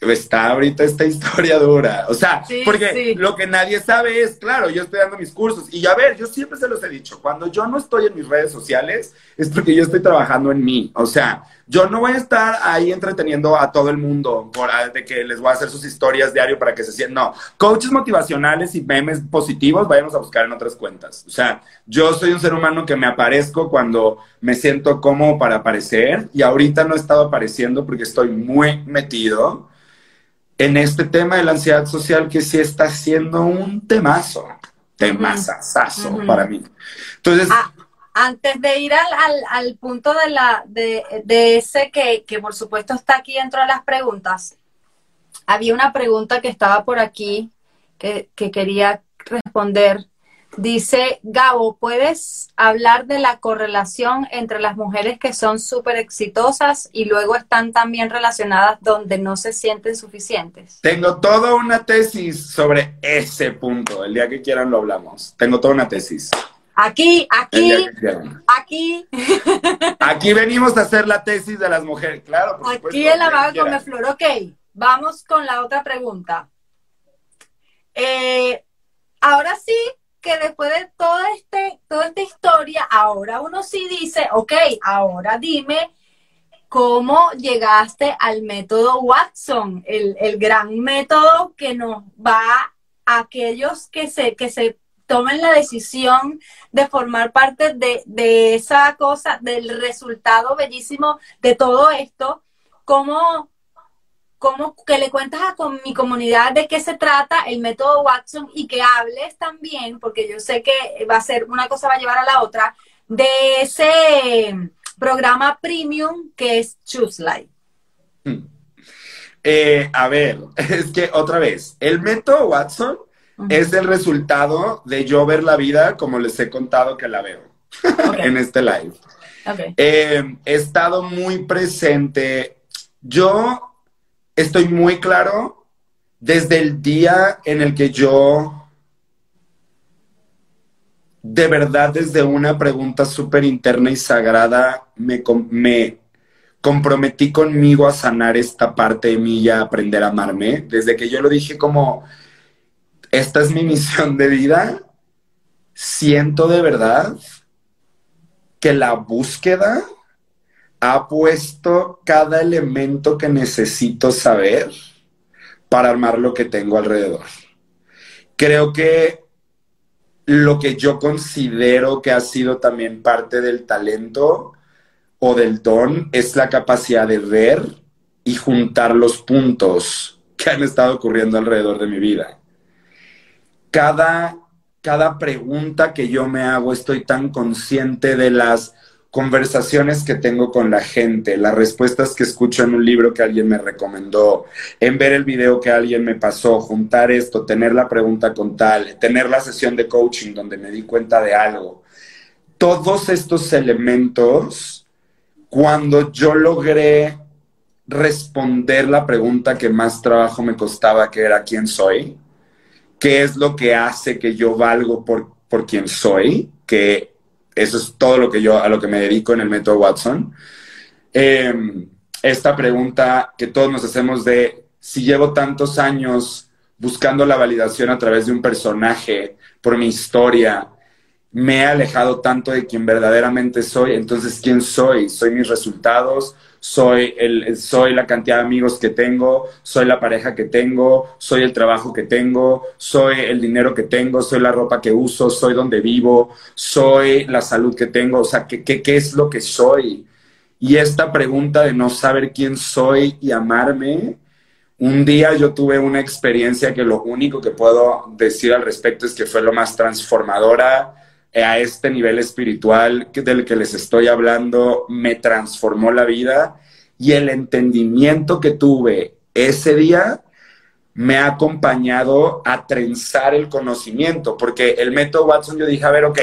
Speaker 3: está ahorita esta historia dura. O sea, porque lo que nadie sabe es, claro, yo estoy dando mis cursos. Y a ver, yo siempre se los he dicho, cuando yo no estoy en mis redes sociales, es porque yo estoy trabajando en mí. O sea, yo no voy a estar ahí entreteniendo a todo el mundo por de que les voy a hacer sus historias diario para que se sientan. No, coaches motivacionales y memes positivos, vayamos a buscar en otras cuentas. O sea, yo soy un ser humano que me aparezco cuando me siento cómodo para aparecer y ahorita no he estado apareciendo porque estoy muy metido en este tema de la ansiedad social que sí está siendo un temazo, temazazazo para mí. Entonces...
Speaker 2: Ah, antes de ir al, punto de, la, de, ese que, que, por supuesto está aquí dentro de las preguntas, había una pregunta que estaba por aquí que, que quería responder Dice Gabo, ¿puedes hablar de la correlación entre las mujeres que son súper exitosas y luego están también relacionadas donde no se sienten suficientes?
Speaker 3: Tengo toda una tesis sobre ese punto. El día que quieran lo hablamos. Tengo toda una tesis.
Speaker 2: Aquí, aquí, aquí.
Speaker 3: Aquí venimos a hacer la tesis de las mujeres, claro.
Speaker 2: aquí en la vaga con flor. Ok, vamos con la otra pregunta. Eh, ahora sí, que después de toda, este, toda esta historia, ahora uno sí dice, ok, ahora dime cómo llegaste al método Watson, el, gran método que nos va a aquellos que se, que se tomen la decisión de formar parte de, de esa cosa, del resultado bellísimo de todo esto, cómo cómo, que le cuentas a con mi comunidad de qué se trata el método Watson y que hables también, porque yo sé que va a ser, una cosa va a llevar a la otra, de ese programa premium que es Choose Life. Hmm.
Speaker 3: Eh, a ver, es que otra vez, el método Watson es el resultado de yo ver la vida como les he contado que la veo en este live. Eh, he estado muy presente. Yo estoy muy claro desde el día en el que yo, de verdad, desde una pregunta súper interna y sagrada, me, me comprometí conmigo a sanar esta parte de mí y a aprender a amarme. Desde que yo lo dije como, esta es mi misión de vida, siento de verdad que la búsqueda ha puesto cada elemento que necesito saber para armar lo que tengo alrededor. Creo que lo que yo considero que ha sido también parte del talento o del don es la capacidad de ver y juntar los puntos que han estado ocurriendo alrededor de mi vida. Cada, cada pregunta que yo me hago estoy tan consciente de las conversaciones que tengo con la gente, las respuestas que escucho en un libro que alguien me recomendó, en ver el video que alguien me pasó, juntar esto, tener la pregunta con tal, tener la sesión de coaching donde me di cuenta de algo. Todos estos elementos, cuando yo logré responder la pregunta que más trabajo me costaba, que era quién soy, qué es lo que hace que yo valgo por, por quien soy, que eso es todo lo que yo, a lo que me dedico en el método Watson. Em, esta pregunta que todos nos hacemos de si llevo tantos años buscando la validación a través de un personaje por mi historia, me he alejado tanto de quien verdaderamente soy, entonces ¿quién soy? ¿Soy mis resultados? soy, el, soy la cantidad de amigos que tengo, soy la pareja que tengo, soy el trabajo que tengo, soy el dinero que tengo, soy la ropa que uso, soy donde vivo, soy la salud que tengo, o sea, ¿qué, qué, qué es lo que soy? Y esta pregunta de no saber quién soy y amarme, un día yo tuve una experiencia que lo único que puedo decir al respecto es que fue lo más transformadora a este nivel espiritual del que les estoy hablando, me transformó la vida y el entendimiento que tuve ese día me ha acompañado a trenzar el conocimiento, porque el método Watson yo dije, a ver, ok,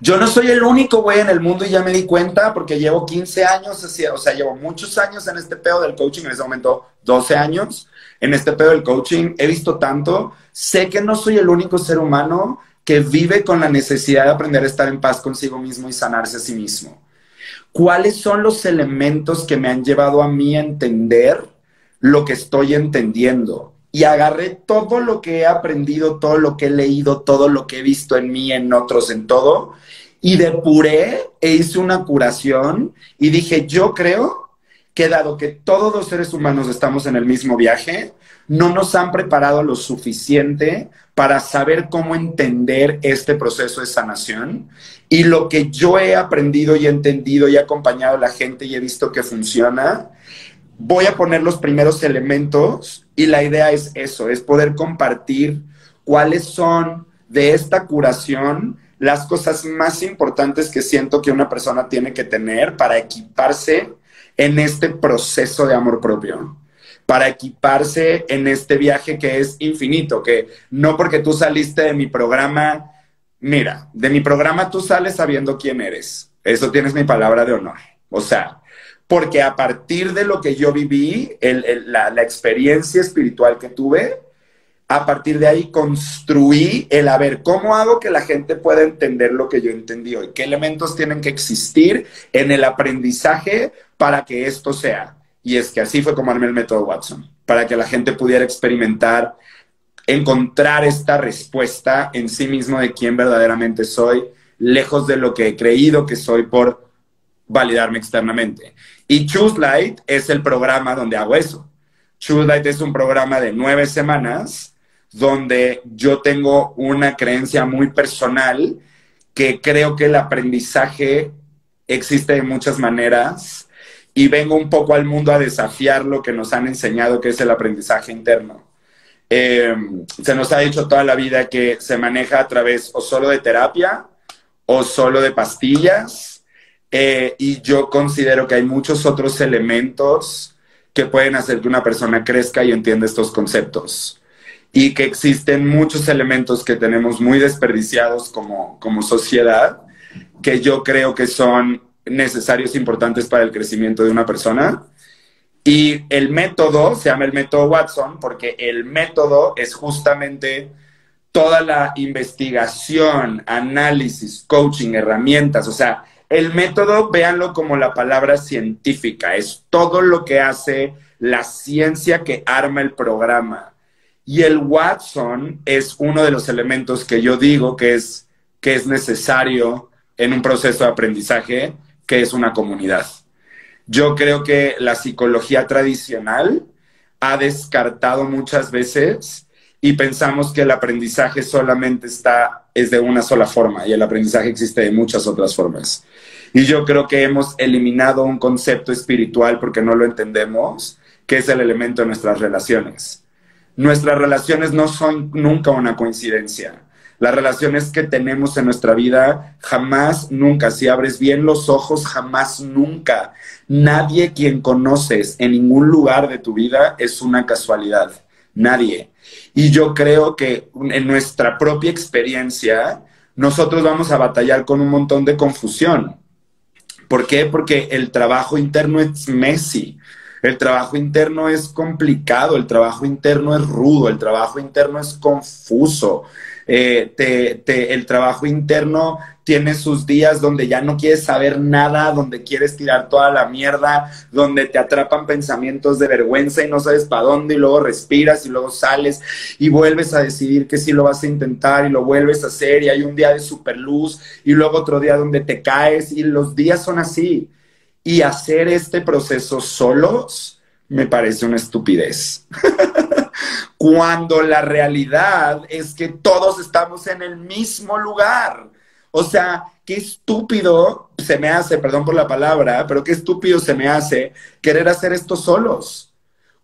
Speaker 3: yo no soy el único güey en el mundo y ya me di cuenta porque llevo 15 años, o sea, llevo muchos años en este pedo del coaching, en ese momento 12 años en este pedo del coaching, he visto tanto, sé que no soy el único ser humano que vive con la necesidad de aprender a estar en paz consigo mismo y sanarse a sí mismo. ¿Cuáles son los elementos que me han llevado a mí a entender lo que estoy entendiendo? Y agarré todo lo que he aprendido, todo lo que he leído, todo lo que he visto en mí, en otros, en todo, y depuré e hice una curación y dije, yo creo que dado que todos los seres humanos estamos en el mismo viaje, no nos han preparado lo suficiente para saber cómo entender este proceso de sanación. Y lo que yo he aprendido y entendido y he acompañado a la gente y he visto que funciona, voy a poner los primeros elementos y la idea es eso, es poder compartir cuáles son de esta curación las cosas más importantes que siento que una persona tiene que tener para equiparse en este proceso de amor propio, para equiparse en este viaje que es infinito, que no porque tú saliste de mi programa, mira, de mi programa tú sales sabiendo quién eres, eso tienes mi palabra de honor, o sea, porque a partir de lo que yo viví, la, la experiencia espiritual que tuve, a partir de ahí construí el a ver cómo hago que la gente pueda entender lo que yo entendí hoy, qué elementos tienen que existir en el aprendizaje para que esto sea. Y es que así fue como armé el método Watson, para que la gente pudiera experimentar, encontrar esta respuesta en sí mismo de quién verdaderamente soy, lejos de lo que he creído que soy por validarme externamente. Y Choose Light es el programa donde hago eso. Choose Light es un programa de nueve semanas donde yo tengo una creencia muy personal que creo que el aprendizaje existe de muchas maneras y vengo un poco al mundo a desafiar lo que nos han enseñado que es el aprendizaje interno. Eh, se nos ha dicho toda la vida que se maneja a través o solo de terapia o solo de pastillas eh, y yo considero que hay muchos otros elementos que pueden hacer que una persona crezca y entienda estos conceptos y que existen muchos elementos que tenemos muy desperdiciados como, como sociedad, que yo creo que son necesarios e importantes para el crecimiento de una persona. Y el método se llama el método Watson porque el método es justamente toda la investigación, análisis, coaching, herramientas, o sea, el método, véanlo como la palabra científica, es todo lo que hace la ciencia que arma el programa. Y el Watson es uno de los elementos que yo digo que es, que es necesario en un proceso de aprendizaje, que es una comunidad. Yo creo que la psicología tradicional ha descartado muchas veces y pensamos que el aprendizaje solamente está, es de una sola forma y el aprendizaje existe de muchas otras formas. Y yo creo que hemos eliminado un concepto espiritual porque no lo entendemos, que es el elemento de nuestras relaciones. Nuestras relaciones no son nunca una coincidencia. Las relaciones que tenemos en nuestra vida jamás, nunca, si abres bien los ojos, jamás, nunca. Nadie quien conoces en ningún lugar de tu vida es una casualidad. Nadie. Y yo creo que en nuestra propia experiencia, nosotros vamos a batallar con un montón de confusión. ¿Por qué? Porque el trabajo interno es messy. El trabajo interno es complicado, el trabajo interno es rudo, el trabajo interno es confuso. Eh, el trabajo interno tiene sus días donde ya no quieres saber nada, donde quieres tirar toda la mierda, donde te atrapan pensamientos de vergüenza y no sabes para dónde y luego respiras y luego sales y vuelves a decidir que sí lo vas a intentar y lo vuelves a hacer y hay un día de superluz y luego otro día donde te caes y los días son así. Y hacer este proceso solos me parece una estupidez. Cuando la realidad es que todos estamos en el mismo lugar. O sea, qué estúpido se me hace, perdón por la palabra, pero qué estúpido se me hace querer hacer esto solos.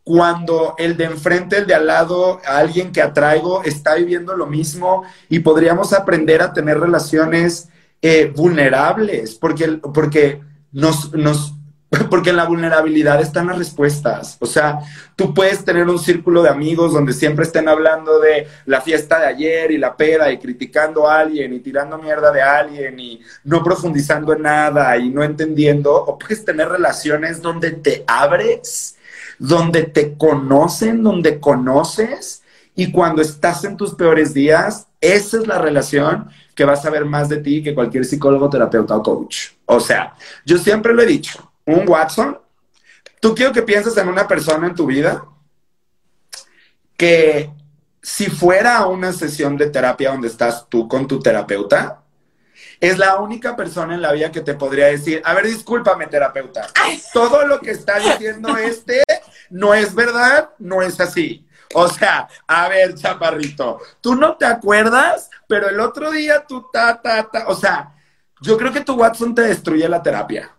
Speaker 3: Cuando el de enfrente, el de al lado, alguien que atraigo, está viviendo lo mismo y podríamos aprender a tener relaciones eh, vulnerables, porque, porque nos, nos porque en la vulnerabilidad están las respuestas. O sea, tú puedes tener un círculo de amigos donde siempre estén hablando de la fiesta de ayer y la peda y criticando a alguien y tirando mierda de alguien y no profundizando en nada y no entendiendo. O puedes tener relaciones donde te abres, donde te conocen, donde conoces y cuando estás en tus peores días, esa es la relación que vas a ver más de ti que cualquier psicólogo, terapeuta o coach. O sea, yo siempre lo he dicho un Watson, tú quiero que pienses en una persona en tu vida que si fuera una sesión de terapia donde estás tú con tu terapeuta, es la única persona en la vida que te podría decir, a ver, discúlpame, terapeuta, todo lo que está diciendo este no es verdad, no es así. O sea, a ver, chaparrito, tú no te acuerdas, pero el otro día tú ta, ta, ta, o sea, yo creo que tu Watson te destruye la terapia.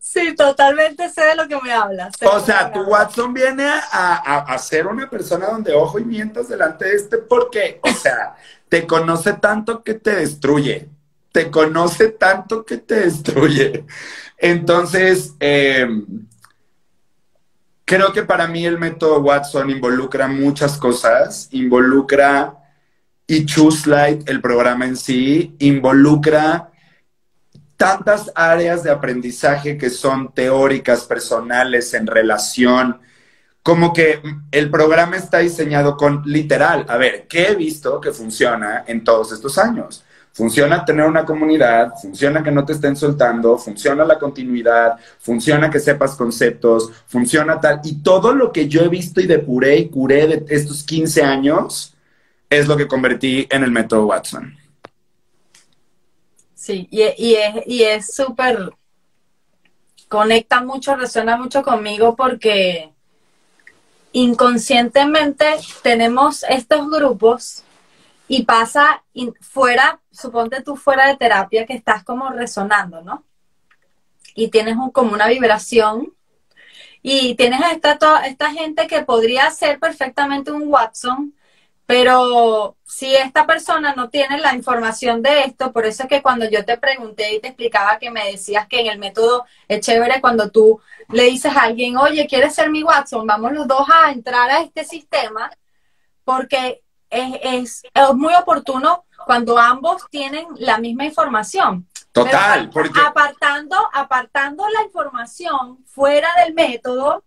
Speaker 2: Sí, totalmente sé de lo que me hablas.
Speaker 3: O sea, tu Watson viene a, a, ser una persona donde ojo y mientas delante de este porque, o sea, te conoce tanto que te destruye. Te conoce tanto que te destruye. Entonces, em, creo que para mí el método Watson involucra muchas cosas. Involucra y Choose Light, el programa en sí, involucra tantas áreas de aprendizaje que son teóricas, personales, en relación, como que el programa está diseñado con literal, a ver, ¿qué he visto que funciona en todos estos años? Funciona tener una comunidad, funciona que no te estén soltando, funciona la continuidad, funciona que sepas conceptos, funciona tal. Y todo lo que yo he visto y depuré y curé de estos 15 años es lo que convertí en el método Watson.
Speaker 2: Sí, y, es súper, conecta mucho, resuena mucho conmigo porque inconscientemente tenemos estos grupos y pasa fuera, suponte tú fuera de terapia que estás como resonando, ¿no? Y tienes como una vibración y tienes a esta, esta gente que podría ser perfectamente un Watson, pero si esta persona no tiene la información de esto, por eso es que cuando yo te pregunté y te explicaba que me decías que en el método es chévere cuando tú le dices a alguien, oye, ¿quieres ser mi Watson? Vamos los dos a entrar a este sistema, porque es, muy oportuno cuando ambos tienen la misma información.
Speaker 3: Total,
Speaker 2: porque... Apartando, apartando la información fuera del método,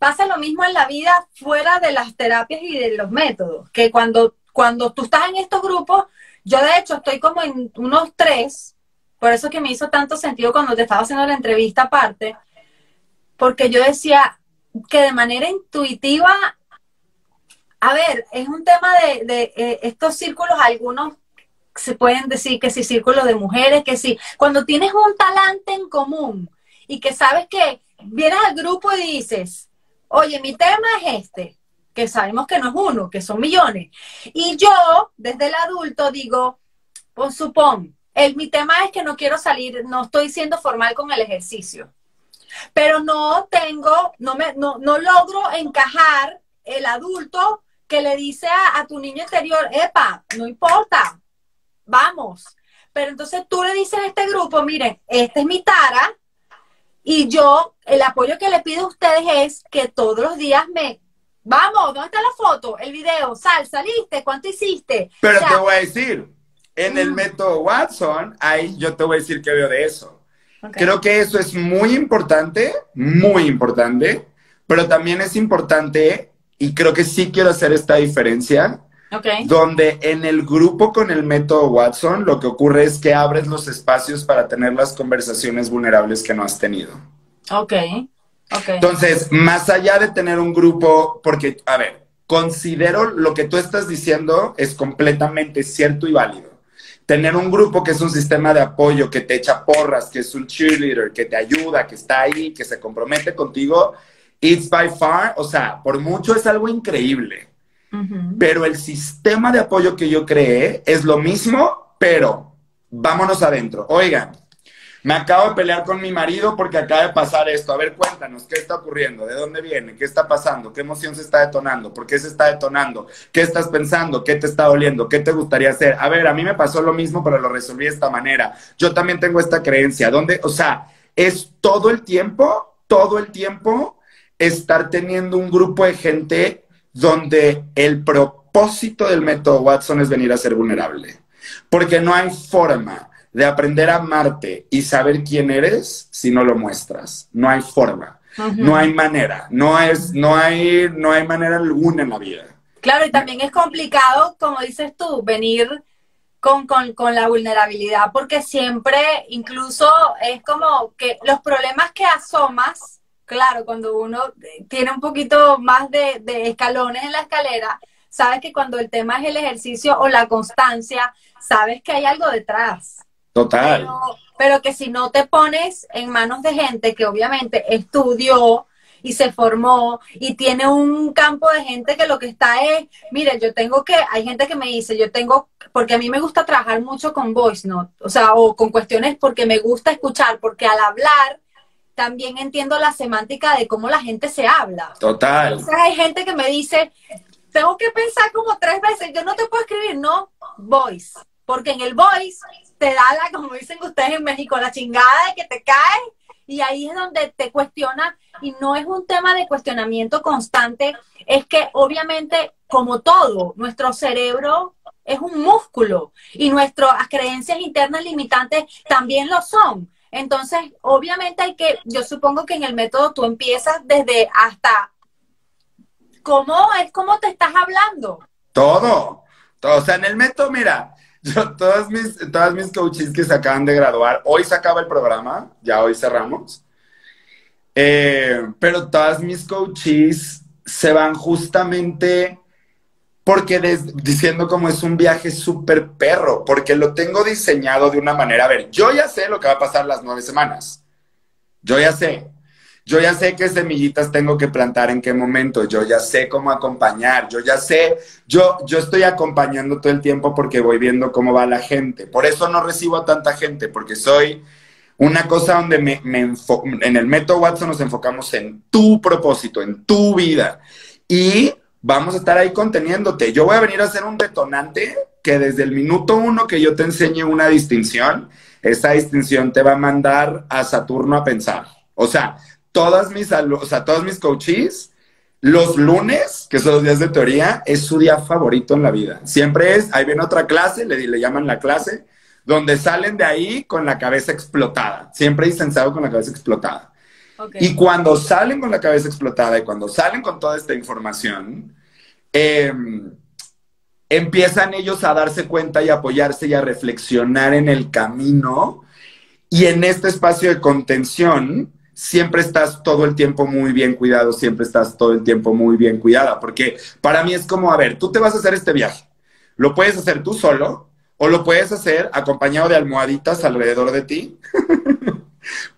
Speaker 2: Pasa lo mismo en la vida fuera de las terapias y de los métodos, que cuando, cuando tú estás en estos grupos, yo de hecho estoy como en unos tres, por eso que me hizo tanto sentido cuando te estaba haciendo la entrevista aparte, porque yo decía que de manera intuitiva, a ver, es un tema de, eh, estos círculos, algunos se pueden decir que si círculos de mujeres, que si, cuando tienes un talante en común y que sabes que vienes al grupo y dices, oye, mi tema es este, que sabemos que no es uno, que son millones. Y yo, desde el adulto, digo, pues supón, el, mi tema es que no quiero salir, no estoy siendo formal con el ejercicio. Pero no tengo, no, me, no, logro encajar el adulto que le dice a, a tu niño interior, epa, no importa, vamos. Pero entonces tú le dices a este grupo, miren, esta es mi tara, y yo, el apoyo que le pido a ustedes es que todos los días me, vamos, ¿dónde está la foto? El video, sal, saliste, ¿cuánto hiciste?
Speaker 3: Pero te voy a decir, en el mm. método Watson, ahí yo te voy a decir que veo de eso. Creo que eso es muy importante, muy importante, pero también es importante, y creo que sí quiero hacer esta diferencia, donde en el grupo con el método Watson lo que ocurre es que abres los espacios para tener las conversaciones vulnerables que no has tenido.
Speaker 2: Ok. Okay.
Speaker 3: Entonces, más allá de tener un grupo, porque, a ver, considero lo que tú estás diciendo es completamente cierto y válido. Tener un grupo que es un sistema de apoyo, que te echa porras, que es un cheerleader, que te ayuda, que está ahí, que se compromete contigo, it's by far, o sea, por mucho es algo increíble. pero el sistema de apoyo que yo creé es lo mismo, pero vámonos adentro. Oigan, me acabo de pelear con mi marido porque acaba de pasar esto. A ver, cuéntanos, ¿qué está ocurriendo? ¿De dónde viene? ¿Qué está pasando? ¿Qué emoción se está detonando? ¿Por qué se está detonando? ¿Qué estás pensando? ¿Qué te está doliendo? ¿Qué te gustaría hacer? A ver, a mí me pasó lo mismo, pero lo resolví de esta manera. Yo también tengo esta creencia. ¿Dónde? O sea, es todo el tiempo, todo el tiempo estar teniendo un grupo de gente donde el propósito del método Watson es venir a ser vulnerable. Porque no hay forma de aprender a amarte y saber quién eres si no lo muestras. No hay forma, no hay manera, no, es, no, hay, no hay manera alguna en la vida.
Speaker 2: Claro, y también es complicado, como dices tú, venir con, con, la vulnerabilidad, porque siempre, incluso es como que los problemas que asomas, claro, cuando uno tiene un poquito más de, de escalones en la escalera, sabes que cuando el tema es el ejercicio o la constancia, sabes que hay algo detrás.
Speaker 3: Total.
Speaker 2: Pero, que si no te pones en manos de gente que obviamente estudió y se formó y tiene un campo de gente que lo que está es, mire, yo tengo que, hay gente que me dice, yo tengo, porque a mí me gusta trabajar mucho con voice note, o sea, o con cuestiones porque me gusta escuchar, porque al hablar también entiendo la semántica de cómo la gente se habla.
Speaker 3: Total.
Speaker 2: O sea, hay gente que me dice, tengo que pensar como tres veces, yo no te puedo escribir, no, voice, porque en el voice te da la, como dicen ustedes en México, la chingada de que te caes y ahí es donde te cuestiona y no es un tema de cuestionamiento constante, es que obviamente como todo, nuestro cerebro es un músculo y nuestras creencias internas limitantes también lo son. Entonces, obviamente hay que, yo supongo que en el método tú empiezas desde hasta cómo es cómo te estás hablando.
Speaker 3: Todo. todo. O sea, en el método, mira, yo, todas mis, todas mis coaches que se acaban de graduar, hoy se acaba el programa, ya hoy cerramos, eh, pero todas mis coaches se van justamente porque diciendo como es un viaje súper perro, porque lo tengo diseñado de una manera, a ver, yo ya sé lo que va a pasar las nueve semanas, yo ya sé, yo ya sé qué semillitas tengo que plantar en qué momento, yo ya sé cómo acompañar, yo ya sé, yo, yo estoy acompañando todo el tiempo porque voy viendo cómo va la gente. Por eso no recibo a tanta gente, porque soy una cosa donde me, en el método Watson nos enfocamos en tu propósito, en tu vida. Y vamos a estar ahí conteniéndote. Yo voy a venir a hacer un detonante que desde el minuto uno que yo te enseñe una distinción, esa distinción te va a mandar a Saturno a pensar. O sea, todas mis, o sea, todos mis coaches, los lunes, que son los días de teoría, es su día favorito en la vida. Siempre es, ahí viene otra clase, le, llaman la clase, donde salen de ahí con la cabeza explotada. Siempre insensado con la cabeza explotada. Y cuando salen con la cabeza explotada y cuando salen con toda esta información, em, empiezan ellos a darse cuenta y apoyarse y a reflexionar en el camino. Y en este espacio de contención, siempre estás todo el tiempo muy bien cuidado, siempre estás todo el tiempo muy bien cuidada, porque para mí es como, a ver, tú te vas a hacer este viaje, lo puedes hacer tú solo o lo puedes hacer acompañado de almohaditas alrededor de ti,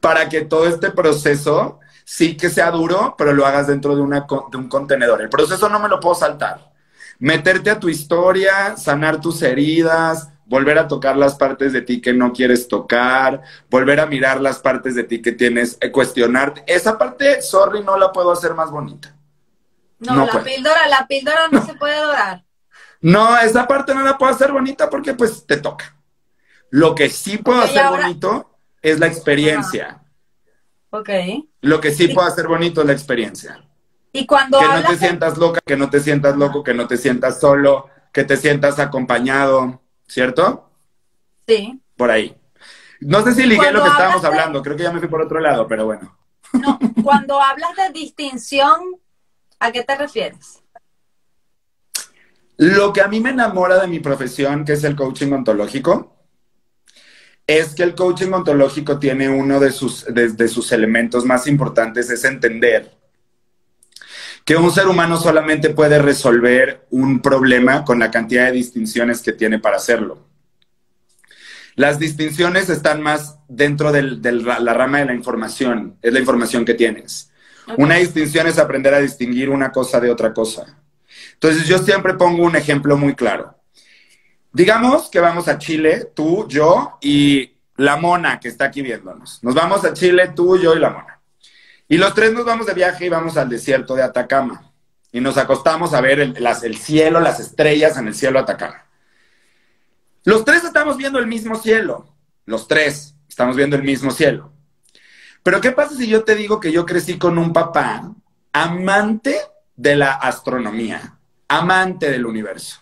Speaker 3: para que todo este proceso sí que sea duro, pero lo hagas dentro de, una, de un contenedor. El proceso no me lo puedo saltar. Meterte a tu historia, sanar tus heridas, volver a tocar las partes de ti que no quieres tocar, volver a mirar las partes de ti que tienes, eh, cuestionarte. Esa parte, sorry, no la puedo hacer más bonita.
Speaker 2: No, la píldora, la píldora no, se puede dorar.
Speaker 3: No, esa parte no la puedo hacer bonita porque pues te toca. Lo que sí puedo hacer bonito es la experiencia.
Speaker 2: Ok.
Speaker 3: Lo que sí puedo hacer bonito es la experiencia.
Speaker 2: Y cuando
Speaker 3: que no te sientas loca, que no te sientas loco, que no te sientas solo, que te sientas acompañado. ¿cierto?
Speaker 2: Sí.
Speaker 3: Por ahí. No sé si ligué lo que estábamos hablando, creo que ya me fui por otro lado, pero bueno.
Speaker 2: No, cuando hablas de distinción, ¿a qué te refieres?
Speaker 3: Lo que a mí me enamora de mi profesión, que es el coaching ontológico, es que el coaching ontológico tiene uno de sus, de sus elementos más importantes, es entender que un ser humano solamente puede resolver un problema con la cantidad de distinciones que tiene para hacerlo. Las distinciones están más dentro de la rama de la información, es la información que tienes. Una distinción es aprender a distinguir una cosa de otra cosa. Entonces yo siempre pongo un ejemplo muy claro. Digamos que vamos a Chile, tú, yo y la mona que está aquí viéndonos. Nos vamos a Chile, tú, yo y la mona. Y los tres nos vamos de viaje y vamos al desierto de Atacama. Y nos acostamos a ver el, el cielo, las estrellas en el cielo Atacama. Los tres estamos viendo el mismo cielo. Los tres estamos viendo el mismo cielo. Pero ¿qué pasa si yo te digo que yo crecí con un papá amante de la astronomía, amante del universo?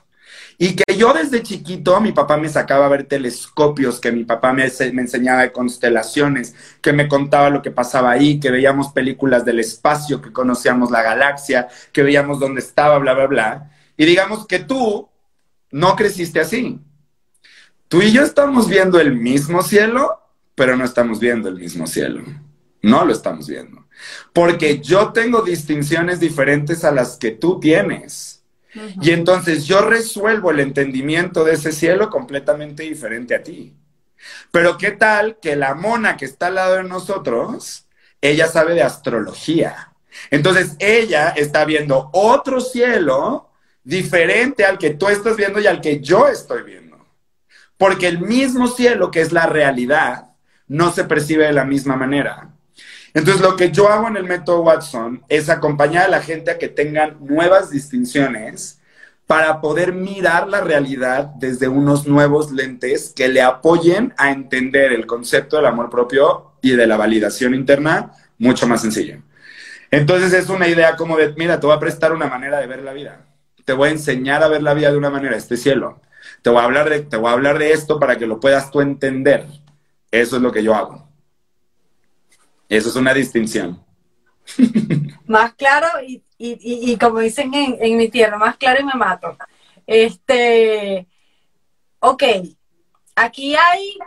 Speaker 3: Y que yo desde chiquito, mi papá me sacaba a ver telescopios, que mi papá me, enseñaba de constelaciones, que me contaba lo que pasaba ahí, que veíamos películas del espacio, que conocíamos la galaxia, que veíamos dónde estaba, bla, bla, bla. Y digamos que tú no creciste así. Tú y yo estamos viendo el mismo cielo, pero no estamos viendo el mismo cielo. No lo estamos viendo. Porque yo tengo distinciones diferentes a las que tú tienes. Y entonces yo resuelvo el entendimiento de ese cielo completamente diferente a ti. Pero ¿qué tal que la mona que está al lado de nosotros, ella sabe de astrología? Entonces ella está viendo otro cielo diferente al que tú estás viendo y al que yo estoy viendo. Porque el mismo cielo, que es la realidad, no se percibe de la misma manera. Entonces, lo que yo hago en el método Watson es acompañar a la gente a que tengan nuevas distinciones para poder mirar la realidad desde unos nuevos lentes que le apoyen a entender el concepto del amor propio y de la validación interna mucho más sencillo. Entonces es una idea como de, mira, te voy a prestar una manera de ver la vida. Te voy a enseñar a ver la vida de una manera, este cielo. Te voy a hablar de, te voy a hablar de esto para que lo puedas tú entender. Eso es lo que yo hago. Eso es una distinción.
Speaker 2: Más claro y, como dicen en, mi tierra, más claro y me mato. Este, ok, aquí hay,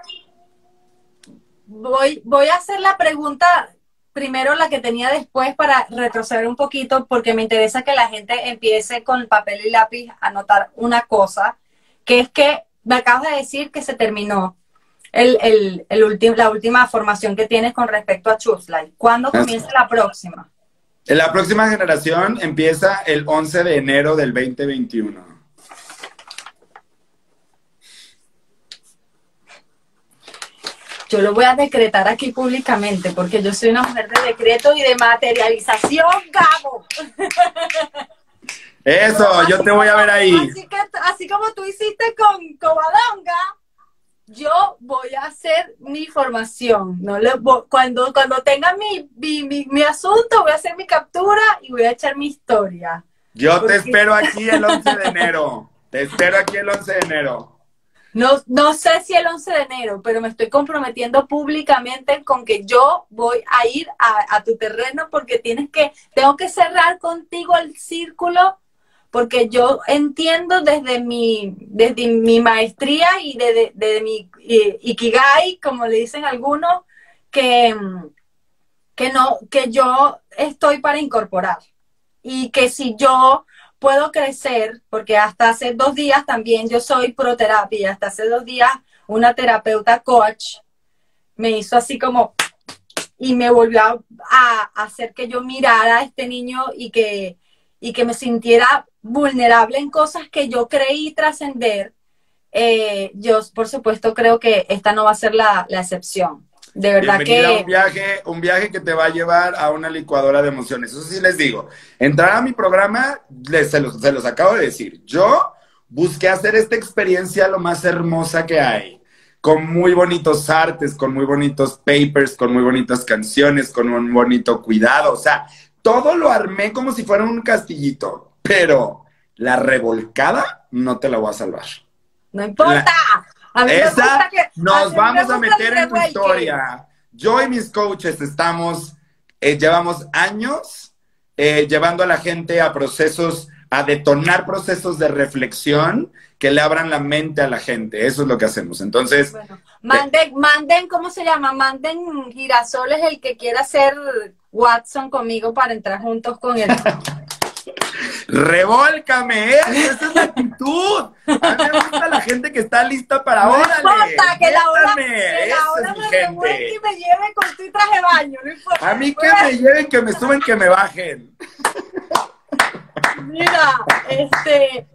Speaker 2: voy, voy a hacer la pregunta primero la que tenía después para retroceder un poquito porque me interesa que la gente empiece con papel y lápiz a anotar una cosa, que es que me acabas de decir que se terminó el, el, la última formación que tienes con respecto a Churchlight. ¿Cuándo comienza la próxima?
Speaker 3: La próxima generación empieza el 11 de enero del 2021.
Speaker 2: Yo lo voy a decretar aquí públicamente porque yo soy una mujer de decreto y de materialización, Gabo.
Speaker 3: Eso, yo te voy a ver ahí.
Speaker 2: Así, que, así como tú hiciste con Covadonga, hacer mi formación. No cuando, cuando tenga mi, mi, asunto, voy a hacer mi captura y voy a echar mi historia.
Speaker 3: Yo te espero aquí el 11 de enero. Te espero aquí el 11 de enero.
Speaker 2: No, no sé si el 11 de enero, pero me estoy comprometiendo públicamente con que yo voy a ir a, a tu terreno porque tienes que, tengo que cerrar contigo el círculo porque yo entiendo desde mi, desde mi maestría y desde, mi ikigai, como le dicen algunos, que, que, no, que yo estoy para incorporar. Y que si yo puedo crecer, porque hasta hace dos días también yo soy proterapia, hasta hace dos días una terapeuta coach me hizo así como y me volvió a hacer que yo mirara a este niño y que, y que me sintiera vulnerable en cosas que yo creí trascender, eh, yo por supuesto creo que esta no va a ser la, excepción. De verdad que...
Speaker 3: un viaje, un viaje que te va a llevar a una licuadora de emociones. Eso sí les digo. Entrar a mi programa, les, se, los, se los acabo de decir. Yo busqué hacer esta experiencia lo más hermosa que hay con muy bonitos artes, con muy bonitos papers, con muy bonitas canciones, con un bonito cuidado. O sea, todo lo armé como si fuera un castillito pero la revolcada no te la voy a salvar.
Speaker 2: No importa.
Speaker 3: esa nos vamos a meter en tu historia. Yo y mis coaches estamos, eh, llevamos años eh, llevando a la gente a procesos, a detonar procesos de reflexión que le abran la mente a la gente. Eso es lo que hacemos. Entonces, bueno,
Speaker 2: manden, manden, ¿cómo se llama? Manden girasoles el que quiera hacer Watson conmigo para entrar juntos con él.
Speaker 3: Revolcame, ¿eh? esa es la actitud. A mí me gusta la gente que está lista para
Speaker 2: no
Speaker 3: órale.
Speaker 2: Importa, que la hora, que la hora me revuelque y me lleve con tu traje de baño, no importa.
Speaker 3: A mí que me lleven, que me suben, que me bajen.
Speaker 2: Mira, este,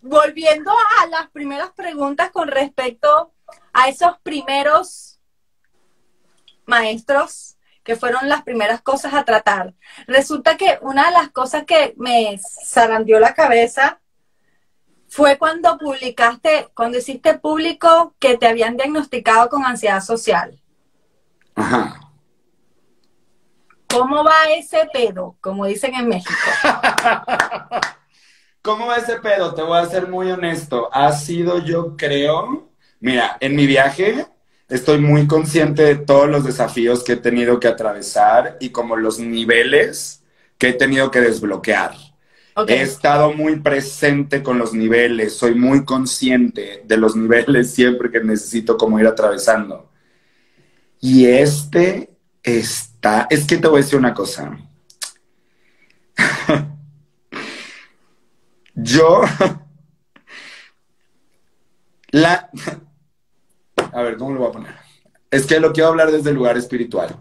Speaker 2: volviendo a las primeras preguntas con respecto a esos primeros maestros que fueron las primeras cosas a tratar. Resulta que una de las cosas que me zarandeó la cabeza fue cuando publicaste, cuando hiciste público que te habían diagnosticado con ansiedad social.
Speaker 3: Ajá.
Speaker 2: ¿Cómo va ese pedo? Como dicen en México.
Speaker 3: ¿Cómo va ese pedo? Te voy a ser muy honesto. Ha sido, yo creo, mira, en mi viaje estoy muy consciente de todos los desafíos que he tenido que atravesar y como los niveles que he tenido que desbloquear. He estado muy presente con los niveles, soy muy consciente de los niveles siempre que necesito como ir atravesando. Y este está, es que te voy a decir una cosa. Yo, la, a ver, ¿cómo lo voy a poner? Es que lo quiero hablar desde el lugar espiritual.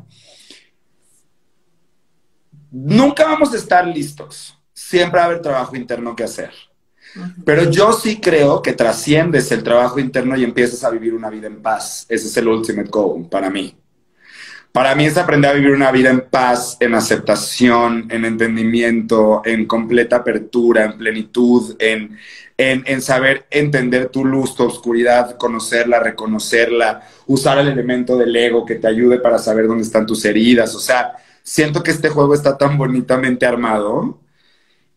Speaker 3: Nunca vamos a estar listos. Siempre va a haber trabajo interno que hacer. Pero yo sí creo que trasciendes el trabajo interno y empiezas a vivir una vida en paz. Ese es el ultimate goal para mí. Para mí es aprender a vivir una vida en paz, en aceptación, en entendimiento, en completa apertura, en plenitud, en, en, saber entender tu luz, tu oscuridad, conocerla, reconocerla, usar el elemento del ego que te ayude para saber dónde están tus heridas. O sea, siento que este juego está tan bonitamente armado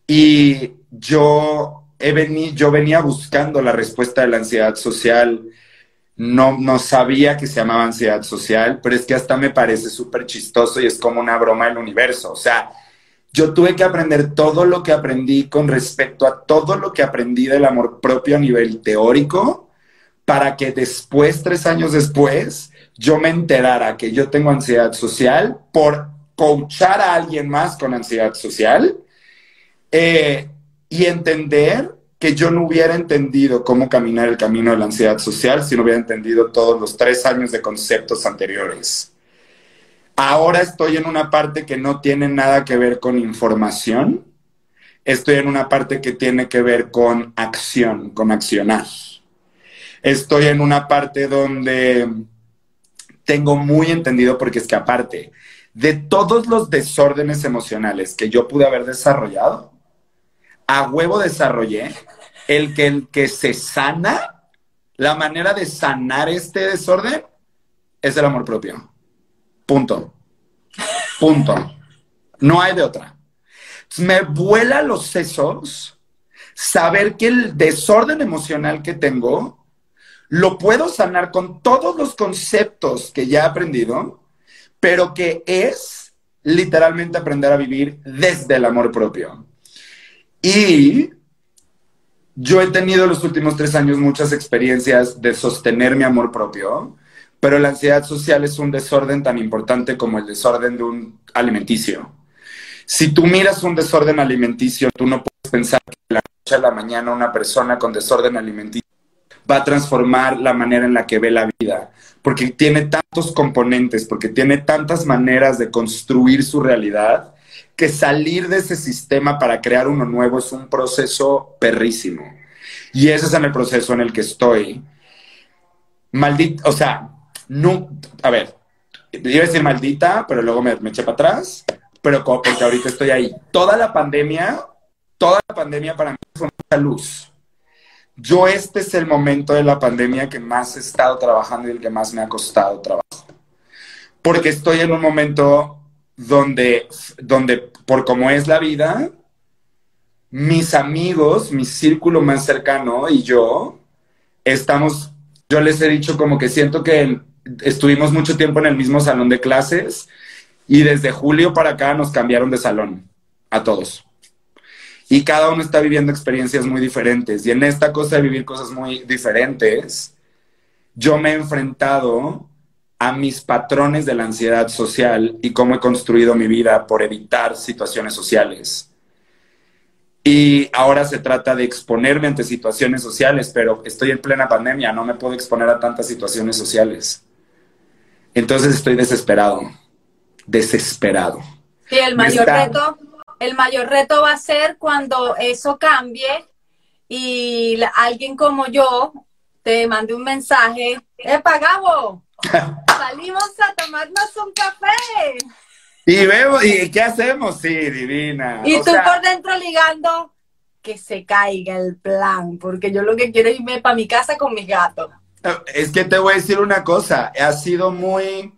Speaker 3: y yo, he yo venía buscando la respuesta de la ansiedad social no, no sabía que se llamaba ansiedad social, pero es que hasta me parece súper chistoso y es como una broma del universo. O sea, yo tuve que aprender todo lo que aprendí con respecto a todo lo que aprendí del amor propio a nivel teórico para que después, tres años después, yo me enterara que yo tengo ansiedad social por coachar a alguien más con ansiedad social eh, y entender que yo no hubiera entendido cómo caminar el camino de la ansiedad social si no hubiera entendido todos los tres años de conceptos anteriores. Ahora estoy en una parte que no tiene nada que ver con información, estoy en una parte que tiene que ver con acción, con accionar. Estoy en una parte donde tengo muy entendido, porque es que aparte de todos los desórdenes emocionales que yo pude haber desarrollado, a huevo desarrollé el que el que se sana, la manera de sanar este desorden es el amor propio. Punto. Punto. No hay de otra. Me vuela los sesos saber que el desorden emocional que tengo lo puedo sanar con todos los conceptos que ya he aprendido, pero que es literalmente aprender a vivir desde el amor propio. Y yo he tenido los últimos tres años muchas experiencias de sostener mi amor propio, pero la ansiedad social es un desorden tan importante como el desorden de un alimenticio. Si tú miras un desorden alimenticio, tú no puedes pensar que de la noche a la mañana una persona con desorden alimenticio va a transformar la manera en la que ve la vida, porque tiene tantos componentes, porque tiene tantas maneras de construir su realidad, que salir de ese sistema para crear uno nuevo es un proceso perrísimo. Y ese es en el proceso en el que estoy. Maldita, o sea, no, a ver, iba a decir maldita, pero luego me, me eché para atrás, pero porque ahorita estoy ahí. Toda la pandemia, toda la pandemia para mí fue mucha luz. Yo este es el momento de la pandemia que más he estado trabajando y el que más me ha costado trabajo. Porque estoy en un momento donde, donde por como es la vida, mis amigos, mi círculo más cercano y yo estamos, yo les he dicho como que siento que estuvimos mucho tiempo en el mismo salón de clases y desde julio para acá nos cambiaron de salón a todos. Y cada uno está viviendo experiencias muy diferentes. Y en esta cosa de vivir cosas muy diferentes, yo me he enfrentado a mis patrones de la ansiedad social y cómo he construido mi vida por evitar situaciones sociales. Y ahora se trata de exponerme ante situaciones sociales, pero estoy en plena pandemia, no me puedo exponer a tantas situaciones sociales. Entonces estoy desesperado, desesperado.
Speaker 2: Y el mayor reto, el mayor reto va a ser cuando eso cambie y alguien como yo te mande un mensaje, ¡Epa, Gabo! Salimos a tomarnos un café.
Speaker 3: Y vemos, ¿y qué hacemos? Sí, divina.
Speaker 2: Y tú por dentro ligando que se caiga el plan, porque yo lo que quiero es irme para mi casa con mis gatos.
Speaker 3: Es que te voy a decir una cosa, ha sido muy,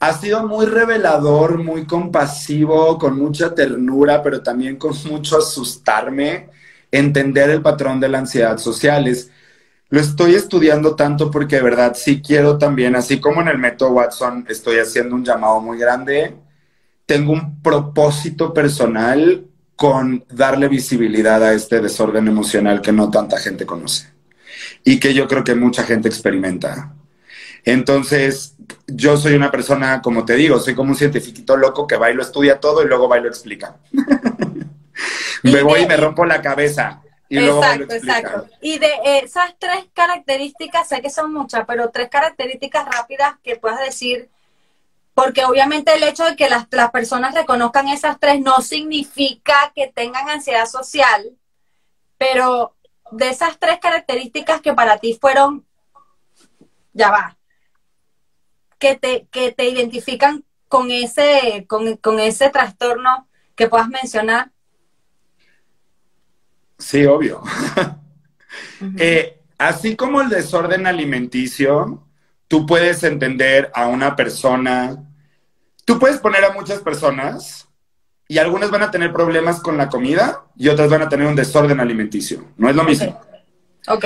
Speaker 3: ha sido muy revelador, muy compasivo, con mucha ternura, pero también con mucho asustarme, entender el patrón de la ansiedad social. Lo estoy estudiando tanto porque de verdad sí quiero también, así como en el método Watson estoy haciendo un llamado muy grande, tengo un propósito personal con darle visibilidad a este desorden emocional que no tanta gente conoce y que yo creo que mucha gente experimenta. Entonces, yo soy una persona, como te digo, soy como un científico loco que va y lo estudia todo y luego va y lo explica. me voy y me rompo la cabeza. Y
Speaker 2: exacto, exacto. Y de esas tres características, sé que son muchas, pero tres características rápidas que puedas decir, porque obviamente el hecho de que las, las personas reconozcan esas tres no significa que tengan ansiedad social, pero de esas tres características que para ti fueron, ya va, que te, que te identifican con ese, con, ese trastorno que puedas mencionar?
Speaker 3: Sí, obvio. Eh, así como el desorden alimenticio, tú puedes entender a una persona, tú puedes poner a muchas personas y algunas van a tener problemas con la comida y otras van a tener un desorden alimenticio. No es lo mismo.
Speaker 2: Ok.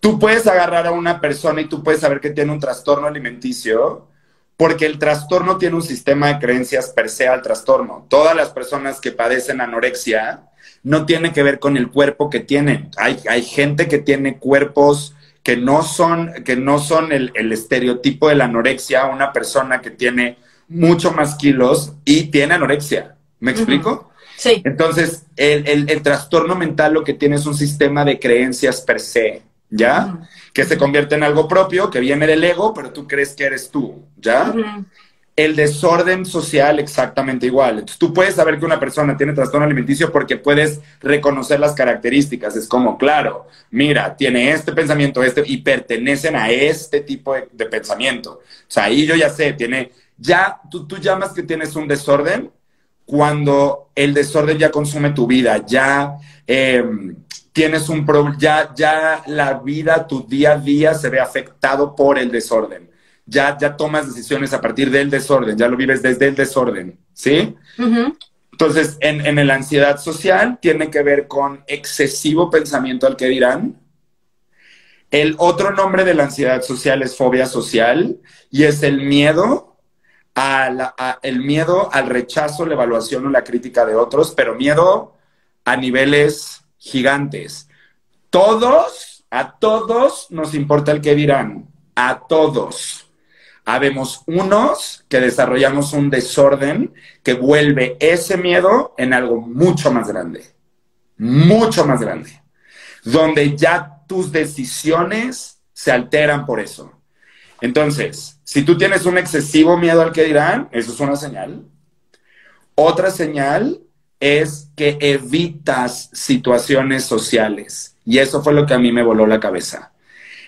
Speaker 3: Tú puedes agarrar a una persona y tú puedes saber que tiene un trastorno alimenticio porque el trastorno tiene un sistema de creencias per se al trastorno. Todas las personas que padecen anorexia no tienen que ver con el cuerpo que tienen. Hay, hay gente que tiene cuerpos que no son, que no son el, estereotipo de la anorexia, una persona que tiene mucho más kilos y tiene anorexia. ¿Me explico?
Speaker 2: Sí.
Speaker 3: Entonces, el, el, trastorno mental lo que tiene es un sistema de creencias per se, ¿ya? Que se convierte en algo propio, que viene del ego, pero tú crees que eres tú, ¿ya? El desorden social exactamente igual. Tú puedes saber que una persona tiene trastorno alimenticio porque puedes reconocer las características. Es como, claro, mira, tiene este pensamiento, este, y pertenecen a este tipo de, de pensamiento. O sea, ahí yo ya sé, tiene, ya, tú, tú llamas que tienes un desorden cuando el desorden ya consume tu vida, ya em, tienes un problema, ya, ya la vida, tu día a día se ve afectado por el desorden. Ya, ya tomas decisiones a partir del desorden, ya lo vives desde el desorden, ¿sí? Entonces, en, en la ansiedad social tiene que ver con excesivo pensamiento al que dirán. El otro nombre de la ansiedad social es fobia social y es el miedo a el miedo al rechazo, la evaluación o la crítica de otros, pero miedo a niveles gigantes. Todos, a todos nos importa el que dirán, a todos. Habemos unos que desarrollamos un desorden que vuelve ese miedo en algo mucho más grande, mucho más grande, donde ya tus decisiones se alteran por eso. Entonces, si tú tienes un excesivo miedo al que dirán, eso es una señal. Otra señal es que evitas situaciones sociales. Y eso fue lo que a mí me voló la cabeza.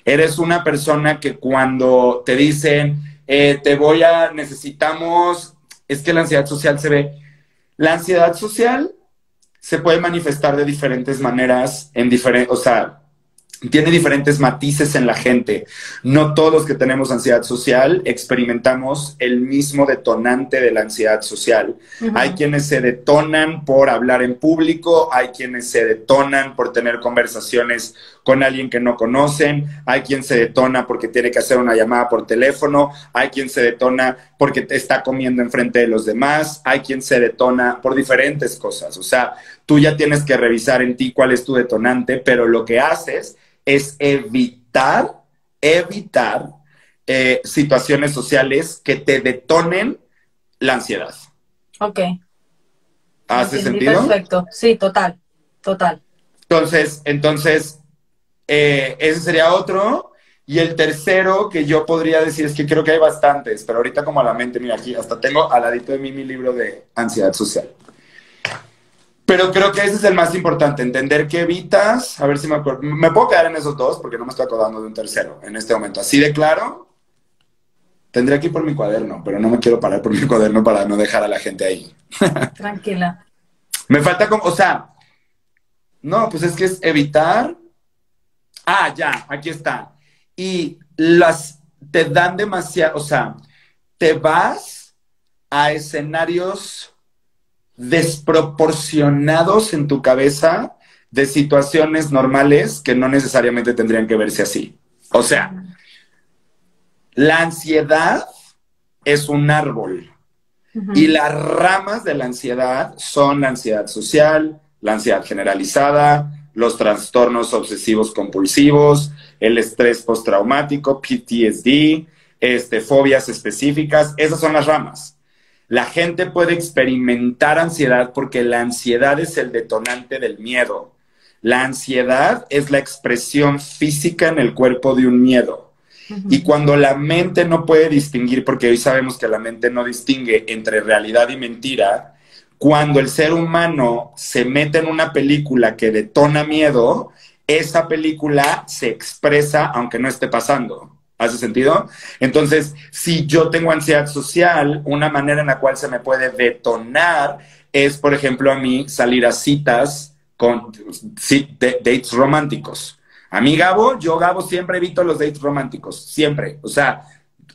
Speaker 3: Eres una persona que cuando te dicen, eh, te voy a, necesitamos, es que la ansiedad social se ve. La ansiedad social se puede manifestar de diferentes maneras, en diferentes, o sea, tiene diferentes matices en la gente. No todos los que tenemos ansiedad social experimentamos el mismo detonante de la ansiedad social. Hay quienes se detonan por hablar en público, hay quienes se detonan por tener conversaciones con alguien que no conocen, hay quien se detona porque tiene que hacer una llamada por teléfono, hay quien se detona porque está comiendo enfrente de los demás, hay quien se detona por diferentes cosas. O sea, tú ya tienes que revisar en ti cuál es tu detonante, pero lo que haces es evitar, evitar eh, situaciones sociales que te detonen la ansiedad.
Speaker 2: Ok.
Speaker 3: ¿Hace sentido?
Speaker 2: Perfecto, sí, total, total.
Speaker 3: Entonces, entonces, eh, ese sería otro. Y el tercero que yo podría decir es que creo que hay bastantes, pero ahorita como a la mente, mira aquí, hasta tengo al ladito de mí mi libro de ansiedad social. Pero creo que ese es el más importante, entender que evitas, a ver si me acuerdo, me puedo quedar en esos dos porque no me estoy acordando de un tercero en este momento. Así de claro, tendré que ir por mi cuaderno, pero no me quiero parar por mi cuaderno para no dejar a la gente ahí.
Speaker 2: Tranquila.
Speaker 3: me falta como, o sea, no, pues es que es evitar. Ah, ya, aquí está. Y las te dan demasiado, o sea, te vas a escenarios desproporcionados en tu cabeza de situaciones normales que no necesariamente tendrían que verse así. O sea, la ansiedad es un árbol y las ramas de la ansiedad son la ansiedad social, la ansiedad generalizada, los trastornos obsesivos compulsivos, el estrés postraumático, PTSD, este, fobias específicas, esas son las ramas. La gente puede experimentar ansiedad porque la ansiedad es el detonante del miedo. La ansiedad es la expresión física en el cuerpo de un miedo. Y cuando la mente no puede distinguir, porque hoy sabemos que la mente no distingue entre realidad y mentira, cuando el ser humano se mete en una película que detona miedo, esa película se expresa aunque no esté pasando. ¿Hace sentido? Entonces, si yo tengo ansiedad social, una manera en la cual se me puede detonar es, por ejemplo, a mí salir a citas con dates románticos. A mí, Gabo, yo, Gabo, siempre evito los dates románticos, siempre. O sea,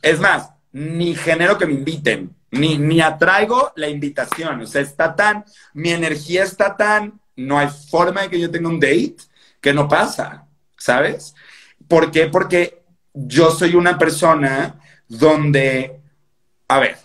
Speaker 3: es más, ni genero que me inviten, ni, ni atraigo la invitación. O sea, está tan, mi energía está tan, no hay forma de que yo tenga un date que no pasa, ¿sabes? ¿Por qué? Porque yo soy una persona donde, a ver,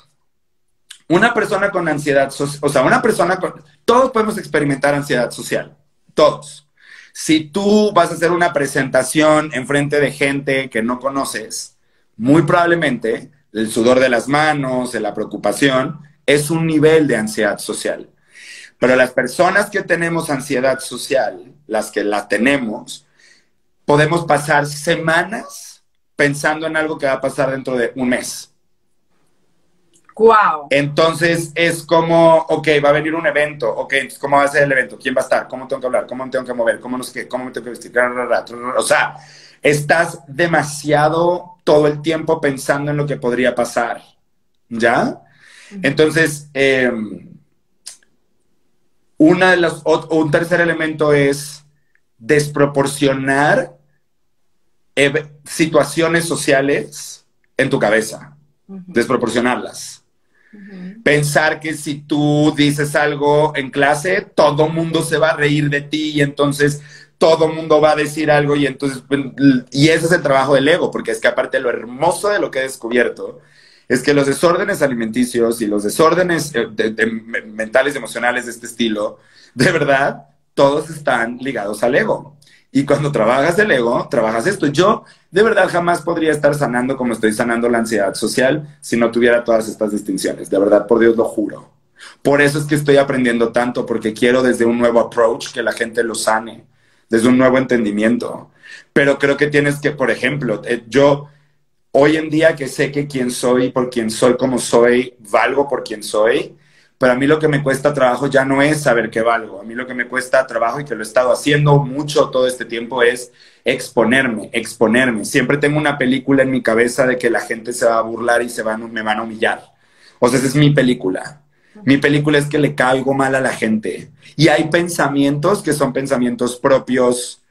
Speaker 3: una persona con ansiedad, o sea, una persona con, todos podemos experimentar ansiedad social, todos. Si tú vas a hacer una presentación en frente de gente que no conoces, muy probablemente el sudor de las manos, la preocupación, es un nivel de ansiedad social. Pero las personas que tenemos ansiedad social, las que la tenemos, podemos pasar semanas pensando en algo que va a pasar dentro de un mes.
Speaker 2: Wow.
Speaker 3: Entonces es como, ok, va a venir un evento, ok, entonces ¿cómo va a ser el evento? ¿Quién va a estar? ¿Cómo tengo que hablar? ¿Cómo me tengo que mover? ¿Cómo no sé qué? ¿Cómo me tengo que vestir? O sea, estás demasiado todo el tiempo pensando en lo que podría pasar, ¿ya? Entonces, em, una de los, un tercer elemento es desproporcionar situaciones sociales en tu cabeza, desproporcionarlas. Pensar que si tú dices algo en clase, todo mundo se va a reír de ti y entonces todo mundo va a decir algo y entonces, y ese es el trabajo del ego, porque es que aparte lo hermoso de lo que he descubierto es que los desórdenes alimenticios y los desórdenes eh, mentales y emocionales de este estilo, de verdad, todos están ligados al ego. Y cuando trabajas el ego, trabajas esto. Yo de verdad jamás podría estar sanando como estoy sanando la ansiedad social si no tuviera todas estas distinciones. De verdad, por Dios lo juro. Por eso es que estoy aprendiendo tanto, porque quiero desde un nuevo approach que la gente lo sane, desde un nuevo entendimiento. Pero creo que tienes que, por ejemplo, eh, yo hoy en día que sé que quién soy, por quién soy, como soy, valgo por quién soy, pero a mí lo que me cuesta trabajo ya no es saber qué valgo. A mí lo que me cuesta trabajo y que lo he estado haciendo mucho todo este tiempo es exponerme, exponerme. Siempre tengo una película en mi cabeza de que la gente se va a burlar y se van, me van a humillar. O sea, esa es mi película. Mi película es que le caigo mal a la gente. Y hay pensamientos que son pensamientos propios,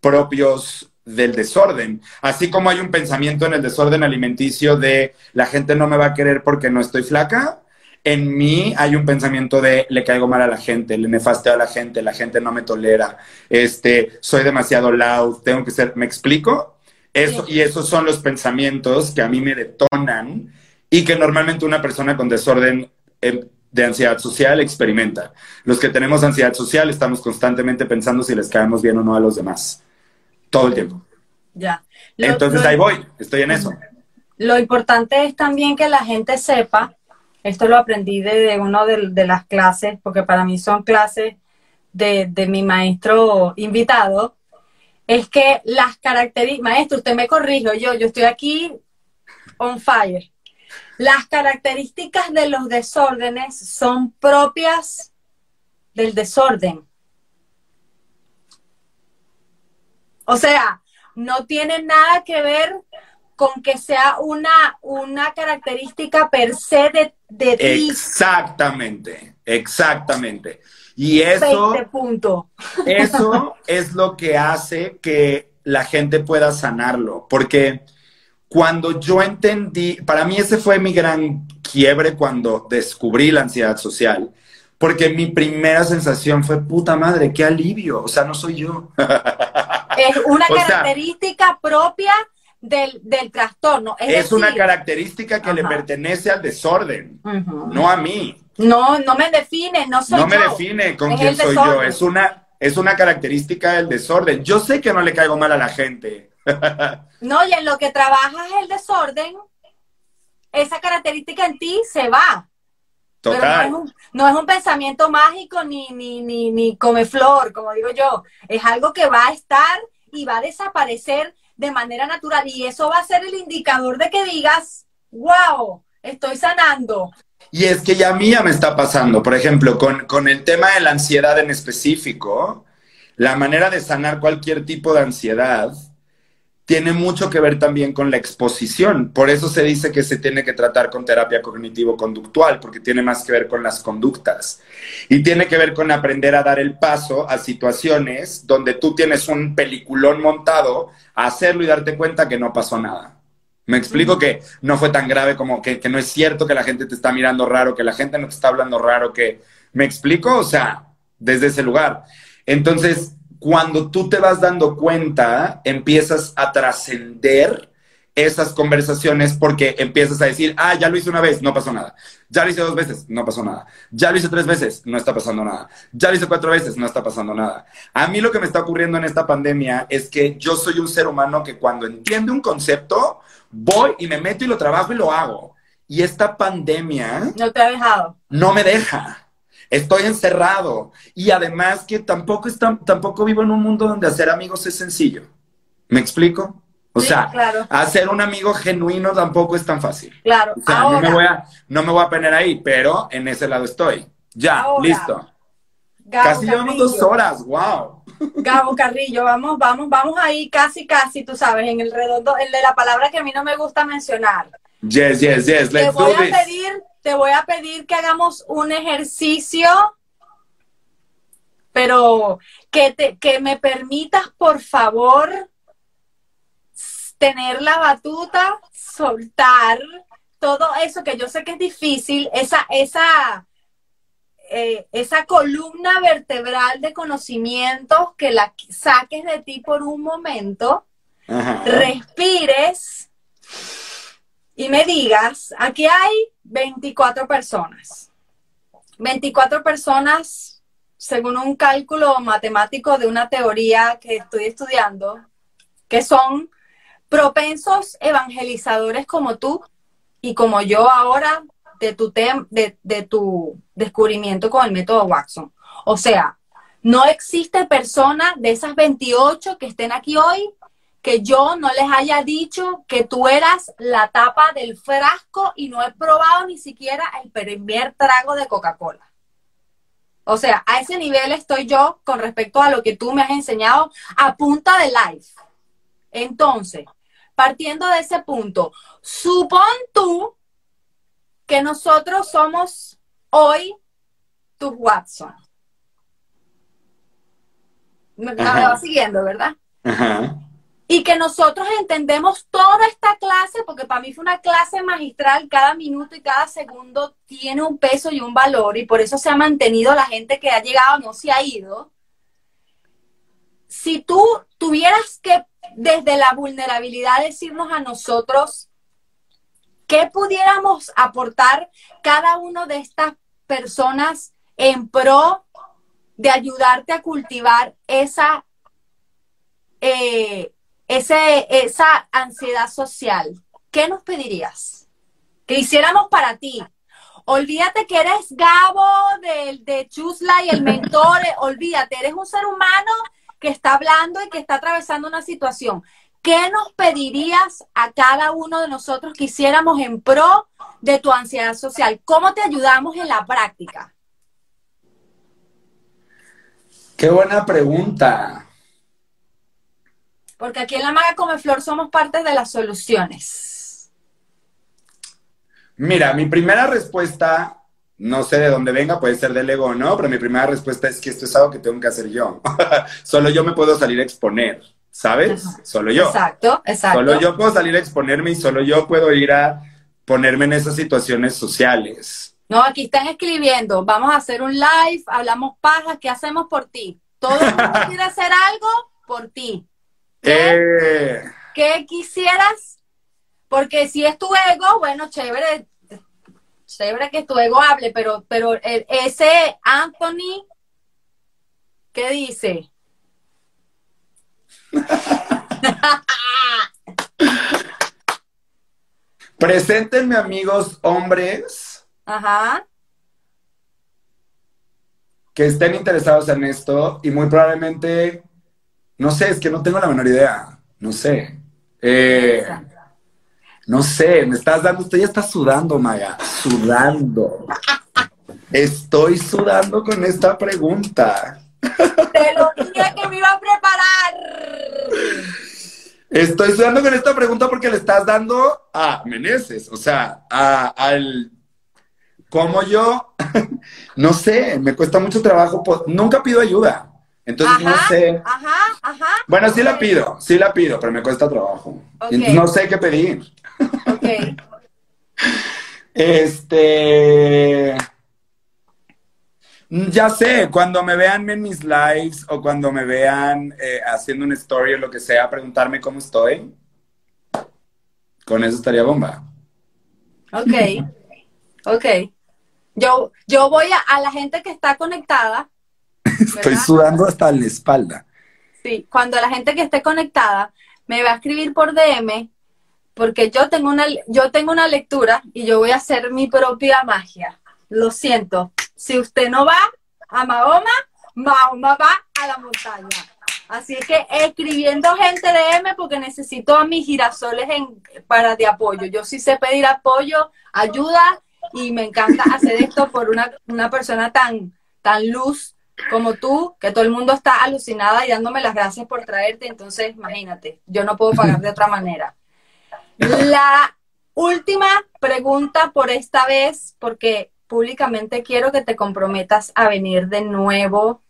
Speaker 3: propios del desorden. Así como hay un pensamiento en el desorden alimenticio de la gente no me va a querer porque no estoy flaca, en mí hay un pensamiento de le caigo mal a la gente, le nefasteo a la gente, la gente no me tolera, este, soy demasiado loud, tengo que ser, ¿me explico? Eso, Y esos son los pensamientos que a mí me detonan y que normalmente una persona con desorden em, de ansiedad social experimenta. Los que tenemos ansiedad social estamos constantemente pensando si les caemos bien o no a los demás, todo el tiempo.
Speaker 2: Ya.
Speaker 3: Entonces ahí voy, estoy en eso.
Speaker 2: Lo importante es también que la gente sepa esto lo aprendí de, uno de, las clases, porque para mí son clases de, mi maestro invitado, es que las características, maestro, usted me corrijo, yo, yo estoy aquí on fire. Las características de los desórdenes son propias del desorden. O sea, no tiene nada que ver con que sea una, una característica per se de, de ti.
Speaker 3: Exactamente, exactamente. Y eso,
Speaker 2: punto.
Speaker 3: eso es lo que hace que la gente pueda sanarlo, porque cuando yo entendí, para mí ese fue mi gran quiebre cuando descubrí la ansiedad social, porque mi primera sensación fue, puta madre, qué alivio, o sea, no soy yo.
Speaker 2: Es una característica propia del, trastorno.
Speaker 3: Es, una característica que le pertenece al desorden, no a mí.
Speaker 2: No, no me define, no soy
Speaker 3: No me define con quién soy yo, es una, es una característica del desorden. Yo sé que no le caigo mal a la gente.
Speaker 2: No, y en lo que trabajas el desorden, esa característica en ti se va.
Speaker 3: Total.
Speaker 2: no, es un, pensamiento mágico ni, ni, ni, ni come flor, como digo yo. Es algo que va a estar y va a desaparecer de manera natural. Y eso va a ser el indicador de que digas, wow, estoy sanando.
Speaker 3: Y es que ya a mí ya me está pasando, por ejemplo, con, con el tema de la ansiedad en específico, la manera de sanar cualquier tipo de ansiedad tiene mucho que ver también con la exposición. Por eso se dice que se tiene que tratar con terapia cognitivo-conductual, porque tiene más que ver con las conductas. Y tiene que ver con aprender a dar el paso a situaciones donde tú tienes un peliculón montado, hacerlo y darte cuenta que no pasó nada. Me explico que no fue tan grave como que, que no es cierto que la gente te está mirando raro, que la gente no te está hablando raro, que... ¿Me explico? O sea, desde ese lugar. Entonces, cuando tú te vas dando cuenta, empiezas a trascender esas conversaciones porque empiezas a decir, ah, ya lo hice una vez, no pasó nada. Ya lo hice dos veces, no pasó nada. Ya lo hice tres veces, no está pasando nada. Ya lo hice cuatro veces, no está pasando nada. A mí lo que me está ocurriendo en esta pandemia es que yo soy un ser humano que cuando entiende un concepto, voy y me meto y lo trabajo y lo hago. Y esta pandemia...
Speaker 2: No te ha dejado.
Speaker 3: No me deja estoy encerrado y además que tampoco, tampoco vivo en un mundo donde hacer amigos es sencillo. ¿Me explico? O sea, hacer un amigo genuino tampoco es tan fácil.
Speaker 2: Claro.
Speaker 3: no, me voy a, no me voy a poner ahí, pero en ese lado estoy. Ya, listo. casi llevamos dos horas, wow.
Speaker 2: Gabo Carrillo, vamos, vamos, vamos ahí casi, casi, tú sabes, en el redondo, el de la palabra que a mí no me gusta mencionar.
Speaker 3: Yes, yes, yes, let's
Speaker 2: Te voy a pedir te voy a pedir que hagamos un ejercicio, pero que, te, que me permitas, por favor, tener la batuta, soltar todo eso que yo sé que es difícil, esa, esa, eh, esa columna vertebral de conocimientos que la saques de ti por un momento, respires y me digas, aquí hay 24 personas. 24 personas, según un cálculo matemático de una teoría que estoy estudiando, que son propensos evangelizadores como tú y como yo ahora de tu, de, de tu descubrimiento con el método Watson. O sea, no existe persona de esas 28 que estén aquí hoy que yo no les haya dicho que tú eras la tapa del frasco y no he probado ni siquiera el primer trago de Coca-Cola. O sea, a ese nivel estoy yo con respecto a lo que tú me has enseñado a punta de live. Entonces, partiendo de ese punto, supón tú que nosotros somos hoy tus Watson. Me, me va siguiendo, ¿verdad? Ajá y que nosotros entendemos toda esta clase, porque para mí fue una clase magistral, cada minuto y cada segundo tiene un peso y un valor, y por eso se ha mantenido la gente que ha llegado, no se ha ido. Si tú tuvieras que desde la vulnerabilidad decirnos a nosotros qué pudiéramos aportar cada uno de estas personas en pro de ayudarte a cultivar esa eh, ese, esa ansiedad social, ¿qué nos pedirías? Que hiciéramos para ti. Olvídate que eres Gabo de, de Chusla y el mentor, olvídate, eres un ser humano que está hablando y que está atravesando una situación. ¿Qué nos pedirías a cada uno de nosotros que hiciéramos en pro de tu ansiedad social? ¿Cómo te ayudamos en la práctica?
Speaker 3: Qué buena pregunta.
Speaker 2: Porque aquí en La Maga Come Flor somos parte de las soluciones.
Speaker 3: Mira, mi primera respuesta, no sé de dónde venga, puede ser del ego o no, pero mi primera respuesta es que esto es algo que tengo que hacer yo. Solo yo me puedo salir a exponer, ¿sabes?
Speaker 2: Ajá.
Speaker 3: Solo yo.
Speaker 2: Exacto, exacto.
Speaker 3: Solo yo puedo salir a exponerme y solo yo puedo ir a ponerme en esas situaciones sociales.
Speaker 2: No, aquí están escribiendo, vamos a hacer un live, hablamos paja, ¿qué hacemos por ti? Todo el mundo quiere hacer algo por ti.
Speaker 3: Eh,
Speaker 2: ¿Qué quisieras? Porque si es tu ego, bueno, chévere, chévere que tu ego hable, pero, pero el- ese Anthony, ¿qué dice?
Speaker 3: preséntenme amigos hombres
Speaker 2: Ajá,
Speaker 3: que estén interesados en esto y muy probablemente, no sé, es que no tengo la menor idea, no sé. Eh, no sé, me estás dando, usted ya está sudando, Maga, sudando. Estoy sudando con esta pregunta.
Speaker 2: te lo dije que me iba a preparar.
Speaker 3: Estoy sudando con esta pregunta porque le estás dando a Meneses, o sea, a- al... Como yo, no sé, me cuesta mucho trabajo, nunca pido ayuda. Entonces no sé.
Speaker 2: ajá, ajá.
Speaker 3: Bueno, sí la pido, sí la pido, pero me cuesta trabajo.
Speaker 2: Ok.
Speaker 3: Entonces no sé qué pedir.
Speaker 2: Ok,
Speaker 3: Este. Ya sé, cuando me vean en mis lives o cuando me vean eh, haciendo una story o lo que sea, preguntarme cómo estoy. Con eso estaría bomba.
Speaker 2: ok, ok. Yo, yo voy a, a la gente que está conectada.
Speaker 3: Estoy sudando hasta la espalda.
Speaker 2: Sí, cuando la gente que esté conectada me va a escribir por DM, porque yo tengo una, yo tengo una lectura y yo voy a hacer mi propia magia. Lo siento. Si usted no va a Mahoma, Mahoma va a la montaña. Así es que escribiendo gente DM porque necesito a mis girasoles en, para de apoyo. Yo sí sé pedir apoyo, ayuda y me encanta hacer esto por una, una persona tan, tan luz como tú, que todo el mundo está alucinada y dándome las gracias por traerte. Entonces, imagínate, yo no puedo pagar de otra manera. La última pregunta por esta vez, porque públicamente quiero que te comprometas a venir de nuevo.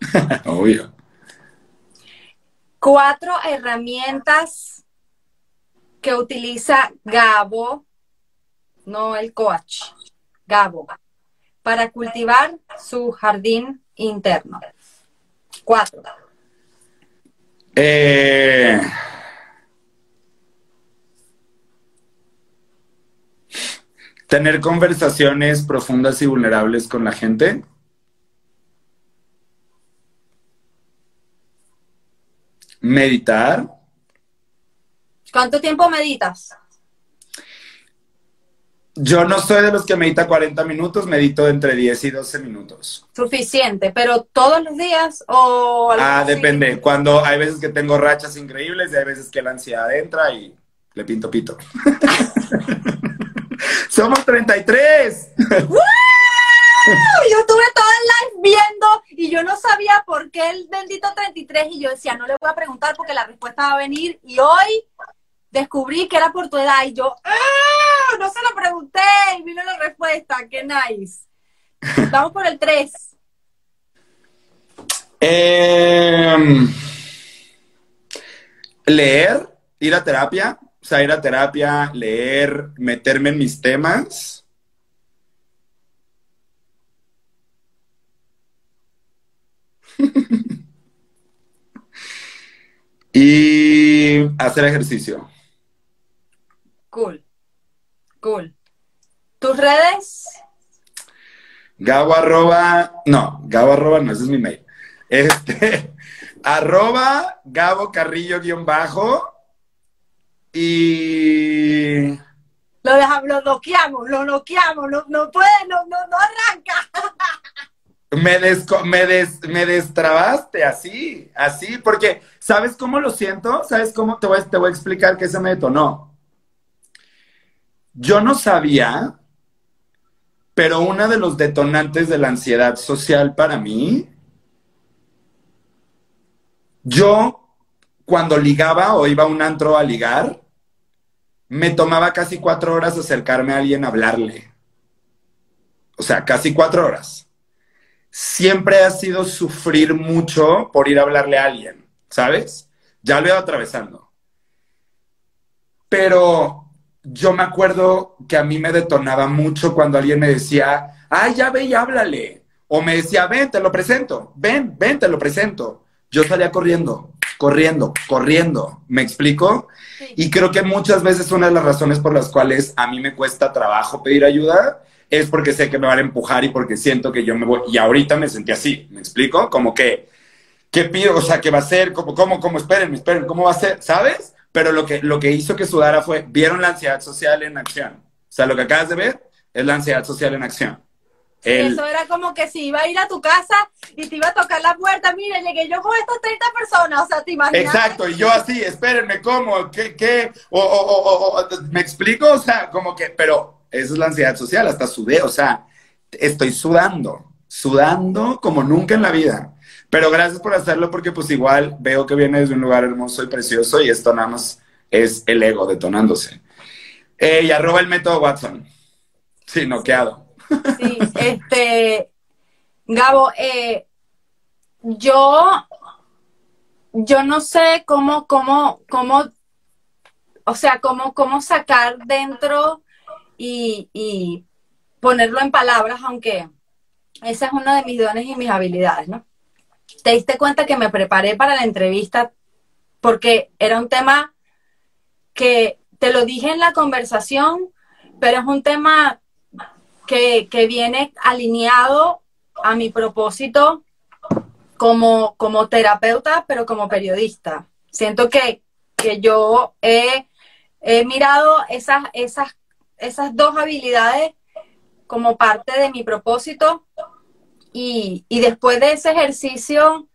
Speaker 3: Obvio.
Speaker 2: Cuatro herramientas que utiliza Gabo, no el coach, Gabo, para cultivar su jardín interno. Cuatro.
Speaker 3: Eh, Tener conversaciones profundas y vulnerables con la gente. Meditar.
Speaker 2: ¿Cuánto tiempo meditas?
Speaker 3: Yo no soy de los que medita 40 minutos, medito entre 10 y 12 minutos.
Speaker 2: Suficiente, pero todos los días o algo
Speaker 3: Ah,
Speaker 2: así?
Speaker 3: depende. Cuando hay veces que tengo rachas increíbles y hay veces que la ansiedad entra y le pinto pito. ¡Somos 33!
Speaker 2: Yo estuve todo el live viendo y yo no sabía por qué el bendito 33 y yo decía, no le voy a preguntar porque la respuesta va a venir y hoy descubrí que era por tu edad y yo, ¡ah! No se lo pregunté y vino la respuesta, qué nice. Vamos por el 3.
Speaker 3: Em, leer, ir a terapia, o sea, ir a terapia, leer, meterme en mis temas. y hacer ejercicio.
Speaker 2: Cool, cool. ¿Tus redes?
Speaker 3: Gabo arroba, no, Gabo arroba no, ese es mi mail. Este, arroba Gabo Carrillo guion bajo y
Speaker 2: Lo dejamos, lo noqueamos, lo noqueamos, no, no puede, no, no, no arranca.
Speaker 3: me, desco- me, des- me destrabaste así, así, porque ¿sabes cómo lo siento? ¿Sabes cómo? Te voy, a- te voy a explicar que se me detonó. Yo no sabía, pero uno de los detonantes de la ansiedad social para mí Yo, cuando ligaba o iba a un antro a ligar, me tomaba casi cuatro horas acercarme a alguien a hablarle. O sea, casi cuatro horas. Siempre ha sido sufrir mucho por ir a hablarle a alguien, ¿sabes? Ya lo he ido atravesando. Pero yo me acuerdo que a mí me detonaba mucho cuando alguien me decía, ay, ya ve y háblale. O me decía, ven, te lo presento, ven, ven, te lo presento. Yo salía corriendo, corriendo, corriendo. ¿Me explico? Y creo que muchas veces una de las razones por las cuales a mí me cuesta trabajo pedir ayuda es porque sé que me van a empujar y porque siento que yo me voy. Y ahorita me sentí así, ¿me explico? Como que, ¿qué pido? O sea, ¿qué va a ser? ¿Cómo, cómo, cómo? Esperen, esperen, ¿cómo va a ser? ¿Sabes? Pero lo que, lo que hizo que sudara fue, vieron la ansiedad social en acción. O sea, lo que acabas de ver es la ansiedad social en acción.
Speaker 2: Eso era como que si iba a ir a tu casa y te iba a tocar la puerta, mira, llegué yo con estas 30 personas, o sea, te imaginas.
Speaker 3: Exacto, y yo así, espérenme, ¿cómo? ¿Qué? qué? O, o, o, ¿Me explico? O sea, como que, pero esa es la ansiedad social, hasta sudé, o sea, estoy sudando, sudando como nunca en la vida. Pero gracias por hacerlo porque pues igual veo que viene de un lugar hermoso y precioso y esto nada más es el ego detonándose. Eh, y arroba el método Watson. Sí, noqueado.
Speaker 2: Sí, este, Gabo, eh, yo, yo no sé cómo, cómo, cómo, o sea, cómo, cómo sacar dentro y, y ponerlo en palabras, aunque esa es una de mis dones y mis habilidades, ¿no? Te diste cuenta que me preparé para la entrevista porque era un tema que te lo dije en la conversación, pero es un tema que, viene alineado a mi propósito como, como terapeuta, pero como periodista. Siento que, yo he, mirado esas, esas, esas dos habilidades como parte de mi propósito y, después de ese ejercicio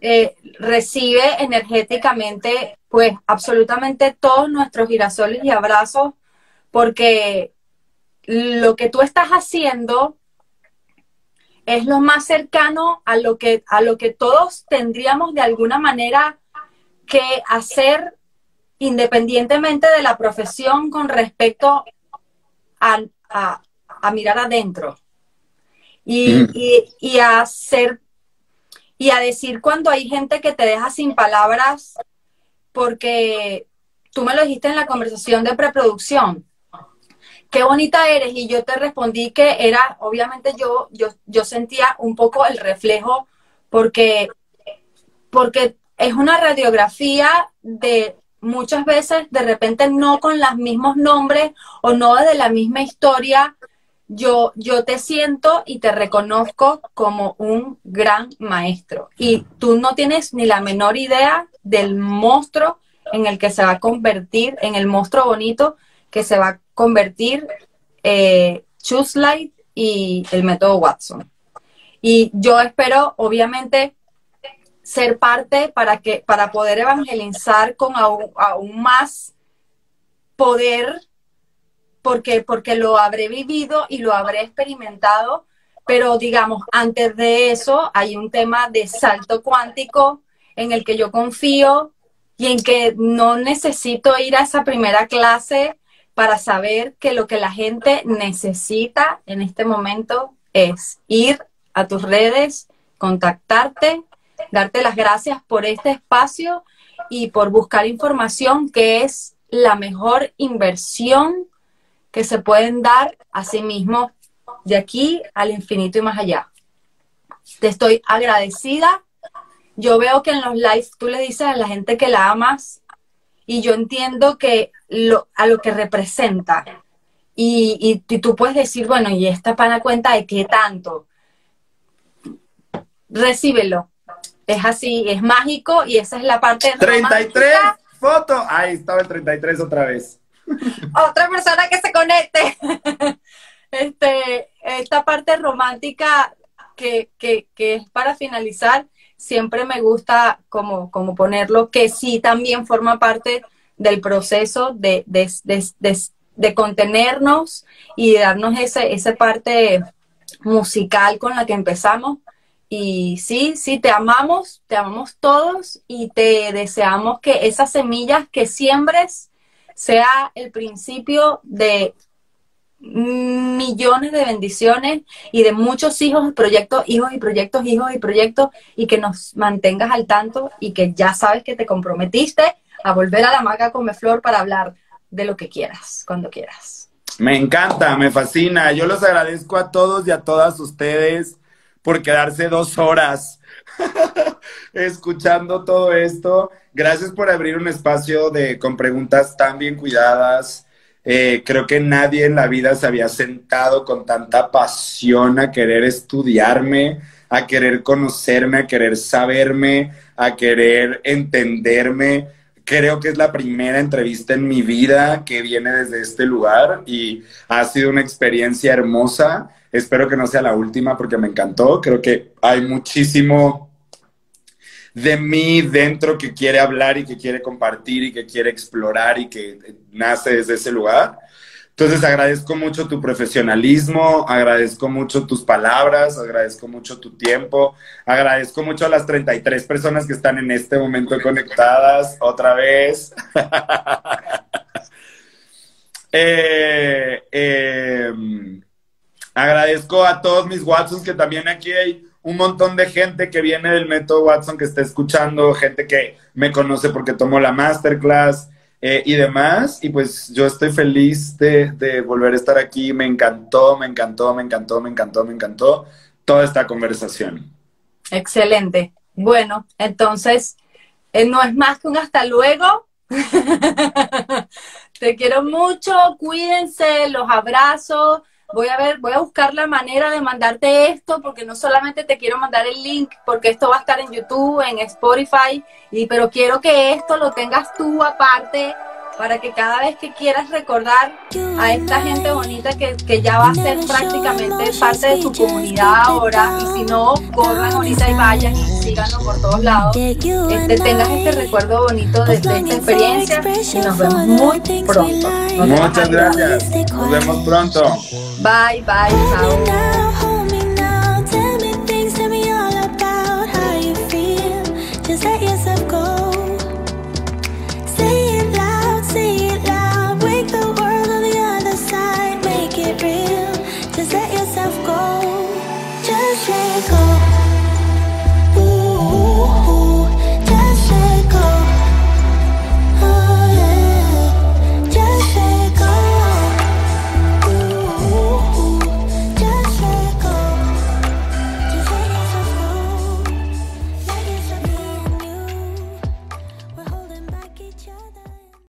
Speaker 2: eh, recibe energéticamente pues absolutamente todos nuestros girasoles y abrazos porque lo que tú estás haciendo es lo más cercano a lo que, a lo que todos tendríamos de alguna manera que hacer independientemente de la profesión con respecto a, mirar adentro y, y, a hacer y a decir cuando hay gente que te deja sin palabras porque tú me lo dijiste en la conversación de preproducción qué bonita eres. Y yo te respondí que era, obviamente yo, yo, yo sentía un poco el reflejo porque, porque es una radiografía de muchas veces, de repente no con los mismos nombres o no de la misma historia. Yo, yo te siento y te reconozco como un gran maestro. Y tú no tienes ni la menor idea del monstruo en el que se va a convertir, en el monstruo bonito que se va a convertir eh, Choose Light y el método Watson. Y yo espero, obviamente, ser parte para que para poder evangelizar con aún, más poder porque porque lo habré vivido y lo habré experimentado pero digamos antes de eso hay un tema de salto cuántico en el que yo confío y en que no necesito ir a esa primera clase para saber que lo que la gente necesita en este momento es ir a tus redes, contactarte, darte las gracias por este espacio y por buscar información que es la mejor inversión que se pueden dar a sí mismos de aquí al infinito y más allá. Te estoy agradecida. Yo veo que en los lives tú le dices a la gente que la amas y yo entiendo que lo, a lo que representa. Y, y, tú puedes decir, bueno, ¿y esta pana cuenta de qué tanto? Recíbelo. Es así, es mágico y esa es la parte.
Speaker 3: 33 fotos. Ahí estaba el 33 otra vez.
Speaker 2: Otra persona que se conecte. este, esta parte romántica que, que, que es para finalizar, siempre me gusta como, como ponerlo, que sí también forma parte del proceso de, de, contenernos y darnos ese, esa parte musical con la que empezamos, Y sí, sí, te amamos, te amamos todos y te deseamos que esas semillas que siembres sea el principio de millones de bendiciones y de muchos hijos, proyectos, hijos y proyectos, hijos y proyectos, y que nos mantengas al tanto y que ya sabes que te comprometiste a volver a la maca Come Flor para hablar de lo que quieras, cuando quieras.
Speaker 3: Me encanta, me fascina. Yo los agradezco a todos y a todas ustedes por quedarse dos horas escuchando todo esto. Gracias por abrir un espacio de, con preguntas tan bien cuidadas. Eh, creo que nadie en la vida se había sentado con tanta pasión a querer estudiarme, a querer conocerme, a querer saberme, a querer entenderme. Creo que es la primera entrevista en mi vida que viene desde este lugar y ha sido una experiencia hermosa. Espero que no sea la última porque me encantó. Creo que hay muchísimo de mí dentro que quiere hablar y que quiere compartir y que quiere explorar y que nace desde ese lugar. Entonces agradezco mucho tu profesionalismo, agradezco mucho tus palabras, agradezco mucho tu tiempo, agradezco mucho a las 33 personas que están en este momento conectadas otra vez. Eh, em, agradezco a todos mis Watsons que también aquí hay un montón de gente que viene del método Watson que está escuchando, gente que me conoce porque tomó la masterclass eh, y demás. Y pues yo estoy feliz de, volver a estar aquí. Me encantó, me encantó, me encantó, me encantó, me encantó toda esta conversación.
Speaker 2: Excelente. Bueno, entonces, eh, no es más que un hasta luego. Te quiero mucho, cuídense, los abrazos voy a ver, voy a buscar la manera de mandarte esto, porque no solamente te quiero mandar el link, porque esto va a estar en YouTube, en Spotify, y, pero quiero que esto lo tengas tú aparte para que cada vez que quieras recordar a esta gente bonita que, que, ya va a ser prácticamente parte de tu comunidad ahora, y si no, corran ahorita y vayan y síganlo por todos lados, este, tengas este recuerdo bonito de, esta experiencia y nos vemos muy pronto.
Speaker 3: Muchas gracias, nos vemos pronto.
Speaker 2: Bye, bye, chao.